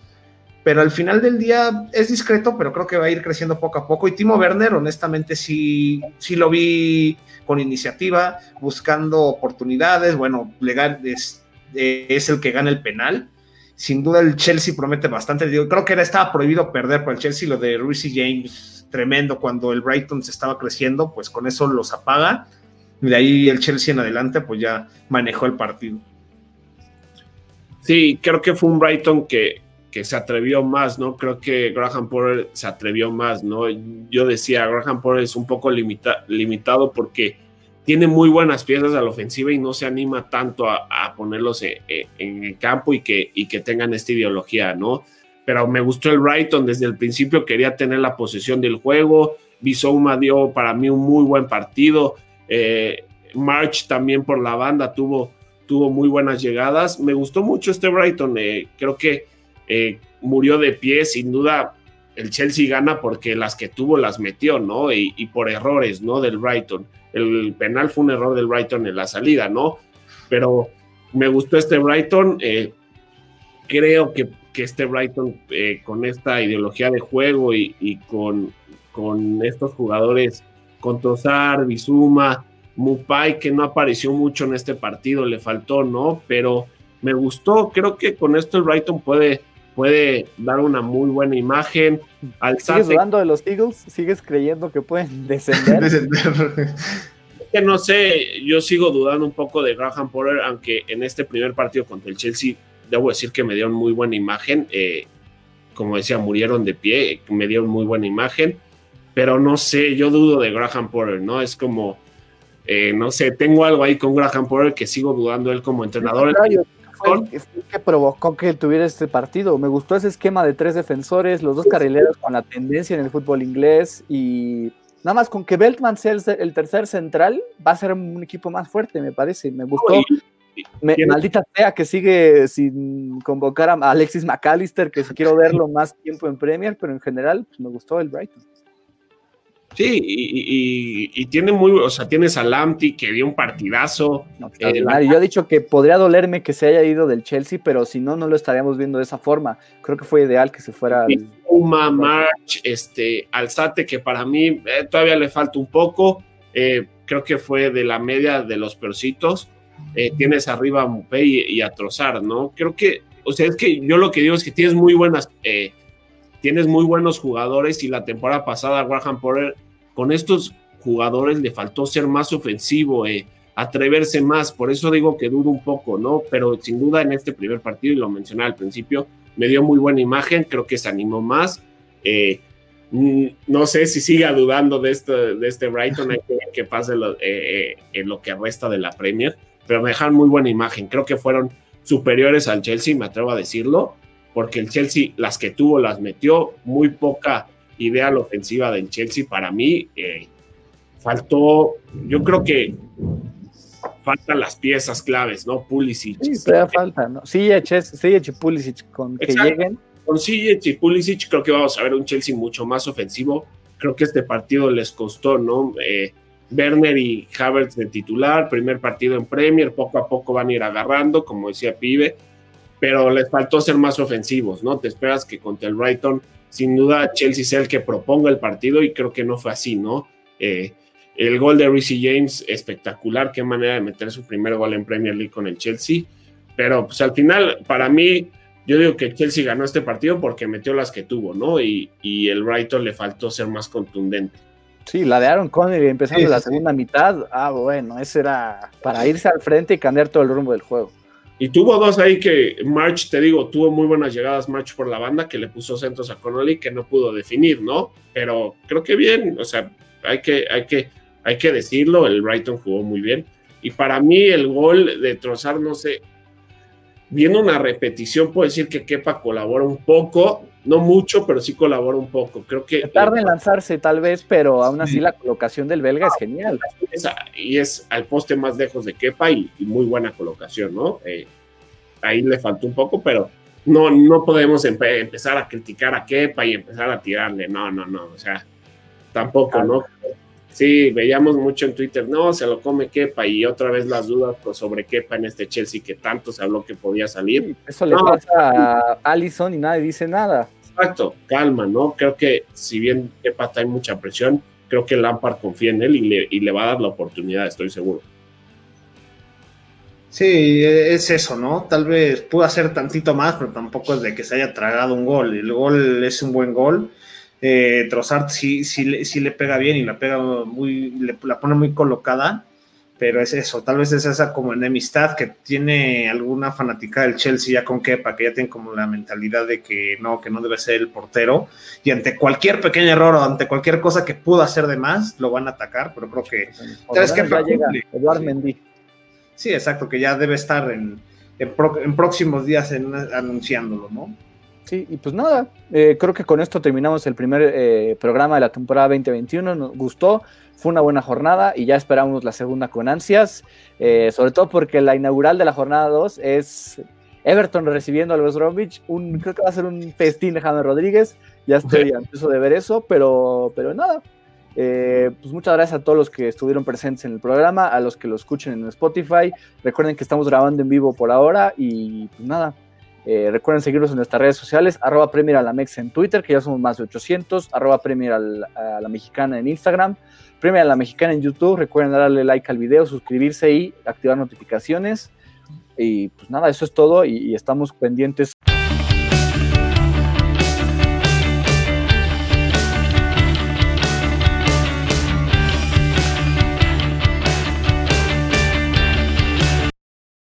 pero al final del día es discreto, pero creo que va a ir creciendo poco a poco. Y Timo Werner, honestamente, sí, sí lo vi con iniciativa, buscando oportunidades, bueno, legal es, es el que gana el penal. Sin duda el Chelsea promete bastante. creo que era, estaba prohibido perder para el Chelsea lo de Reece James tremendo cuando el Brighton se estaba creciendo, pues con eso los apaga. Y de ahí el Chelsea en adelante, pues ya manejó el partido. Sí, creo que fue un Brighton que, que se atrevió más, ¿no? Creo que Graham Potter se atrevió más, ¿no? Yo decía, Graham Potter es un poco limitado porque tiene muy buenas piezas a la ofensiva y no se anima tanto a, ponerlos en, en, el campo y que, y que tengan esta ideología, ¿no? pero me gustó el Brighton desde el principio, quería tener la posesión del juego, Bisouma dio para mí un muy buen partido, eh, March también por la banda tuvo, tuvo muy buenas llegadas, me gustó mucho este Brighton, eh, creo que eh, murió de pie, sin duda el Chelsea gana porque las que tuvo las metió, ¿no? Y, por errores, ¿no? Del Brighton. El penal fue un error del Brighton en la salida, ¿no? Pero me gustó este Brighton. creo que que este Brighton eh, con esta ideología de juego y, con, con, estos jugadores, con Tosar, Bizuma, Mupai, que no apareció mucho en este partido, le faltó, ¿no? Pero me gustó, creo que con esto el Brighton puede, puede dar una muy buena imagen. ¿Sigues dudando de los Eagles? ¿Sigues creyendo que pueden *laughs* descender? que no sé, yo sigo dudando un poco de Graham Potter, aunque en este primer partido contra el Chelsea debo decir que me dieron muy buena imagen. Eh, como decía, murieron de pie, me dieron muy buena imagen. Pero no sé, yo dudo de Graham Porter, ¿no? Es como, eh, no sé, tengo algo ahí con Graham Porter que sigo dudando él como entrenador. Es que provocó que tuviera este partido. Me gustó ese esquema de tres defensores, los dos carrileros con la tendencia en el fútbol inglés y nada más con que Beltman sea el, tercer central, va a ser un equipo más fuerte, me parece. Me gustó maldita sea que sigue sin convocar a Alexis McAllister, que quiero verlo más tiempo en Premier, pero en general pues, me gustó el Brighton. Sí, y, tiene muy, o sea, tienes a Lamptey que dio un partidazo. Eh, yo he dicho que podría dolerme que se haya ido del Chelsea, pero si no, no lo estaríamos viendo de esa forma. Creo que fue ideal que se fuera. Uma, March, este, Alzate, que para mí eh, todavía le falta un poco. Eh, creo que fue de la media de los peorcitos. Eh, tienes arriba a Mupé y, a Trozar, ¿no? Creo que, o sea, es que yo lo que digo es que tienes muy buenas, eh, tienes muy buenos jugadores y la temporada pasada Graham Porter con estos jugadores le faltó ser más ofensivo, eh, atreverse más, por eso digo que dudo un poco, ¿no? Pero sin duda en este primer partido, y lo mencioné al principio, me dio muy buena imagen, creo que se animó más. Eh, mm, no sé si siga dudando de este, de este Brighton, hay que ver qué pase eh, en lo que resta de la Premier, pero me dejaron muy buena imagen, creo que fueron superiores al Chelsea, me atrevo a decirlo, porque el Chelsea las que tuvo las metió, muy poca idea la ofensiva del Chelsea para mí. Eh, faltó, yo creo que faltan las piezas claves, ¿no? Pulisic. Sí, todavía falta, ¿no? Sí, y Pulisic con que lleguen. Con Ziyech y Pulisic creo que vamos a ver un Chelsea mucho más ofensivo. Creo que este partido les costó, ¿no? Eh, Werner y Havertz de titular, primer partido en Premier, poco a poco van a ir agarrando, como decía Pibe, pero les faltó ser más ofensivos, ¿no? Te esperas que contra el Brighton, sin duda, Chelsea sea el que proponga el partido y creo que no fue así, ¿no? Eh, el gol de Reece James, espectacular, qué manera de meter su primer gol en Premier League con el Chelsea. Pero pues al final, para mí, yo digo que Chelsea ganó este partido porque metió las que tuvo, ¿no? Y, el Brighton le faltó ser más contundente. Sí, la de Aaron Connery empezando la segunda mitad. Ah, bueno, ese era para irse al frente y cambiar todo el rumbo del juego. Y tuvo dos ahí que March, te digo, tuvo muy buenas llegadas March por la banda, que le puso centros a Connolly, que no pudo definir, ¿no? Pero creo que bien, o sea, hay que, hay que, hay que decirlo, el Brighton jugó muy bien. Y para mí el gol de Trozar, no sé, viendo una repetición, puedo decir que Kepa colabora un poco, no mucho, pero sí colabora un poco. Creo que... Tarda en lanzarse tal vez, pero aún así la colocación del belga es genial. y es al poste más lejos de Kepa y, muy buena colocación, ¿no? Eh, ahí le faltó un poco, pero no, no podemos empezar a criticar a Kepa y empezar a tirarle, no, no, no, o sea, tampoco, ¿no? Sí, veíamos mucho en Twitter, no, se lo come Kepa y otra vez las dudas sobre Kepa en este Chelsea que tanto se habló que podía salir. Eso le pasa a Allison y nadie dice nada. Exacto, calma, ¿no? Creo que si bien Kepa está en mucha presión, creo que Lampard confía en él y le, y le va a dar la oportunidad, estoy seguro. Sí, es eso, ¿no? Tal vez pudo hacer tantito más, pero tampoco es de que se haya tragado un gol. El gol es un buen gol eh, Trossard sí, sí, le pega bien y la pega muy, la pone muy colocada, pero es eso, tal vez es esa como enemistad que tiene alguna fanática del Chelsea ya con Kepa, que ya tiene como la mentalidad de que no, que no debe ser el portero, y ante cualquier pequeño error o ante cualquier cosa que pudo hacer de más, lo van a atacar, pero creo que... ¿Sabes qué? Eduard Mendy. Sí, exacto, que ya debe estar en, en, próximos días anunciándolo, ¿no? Sí, y pues nada, eh, creo que con esto terminamos el primer eh, programa de la temporada 2021. Nos gustó, fue una buena jornada y ya esperamos la segunda con ansias, eh, sobre todo porque la inaugural de la jornada 2 es Everton recibiendo al West Bromwich. Un, creo que va a ser un festín de James Rodríguez. Ya estoy ansioso de ver eso, pero, pero nada. pues muchas gracias a todos los que estuvieron presentes en el programa, a los que lo escuchen en Spotify. Recuerden que estamos grabando en vivo por ahora y pues nada, eh, recuerden seguirnos en nuestras redes sociales, arroba Premier a la Mex en Twitter, que ya somos más de 800, arroba Premier a la Mexicana en Instagram, Premier a la Mexicana en YouTube. Recuerden darle like al video, suscribirse y activar notificaciones. Y pues nada, eso es todo y estamos pendientes.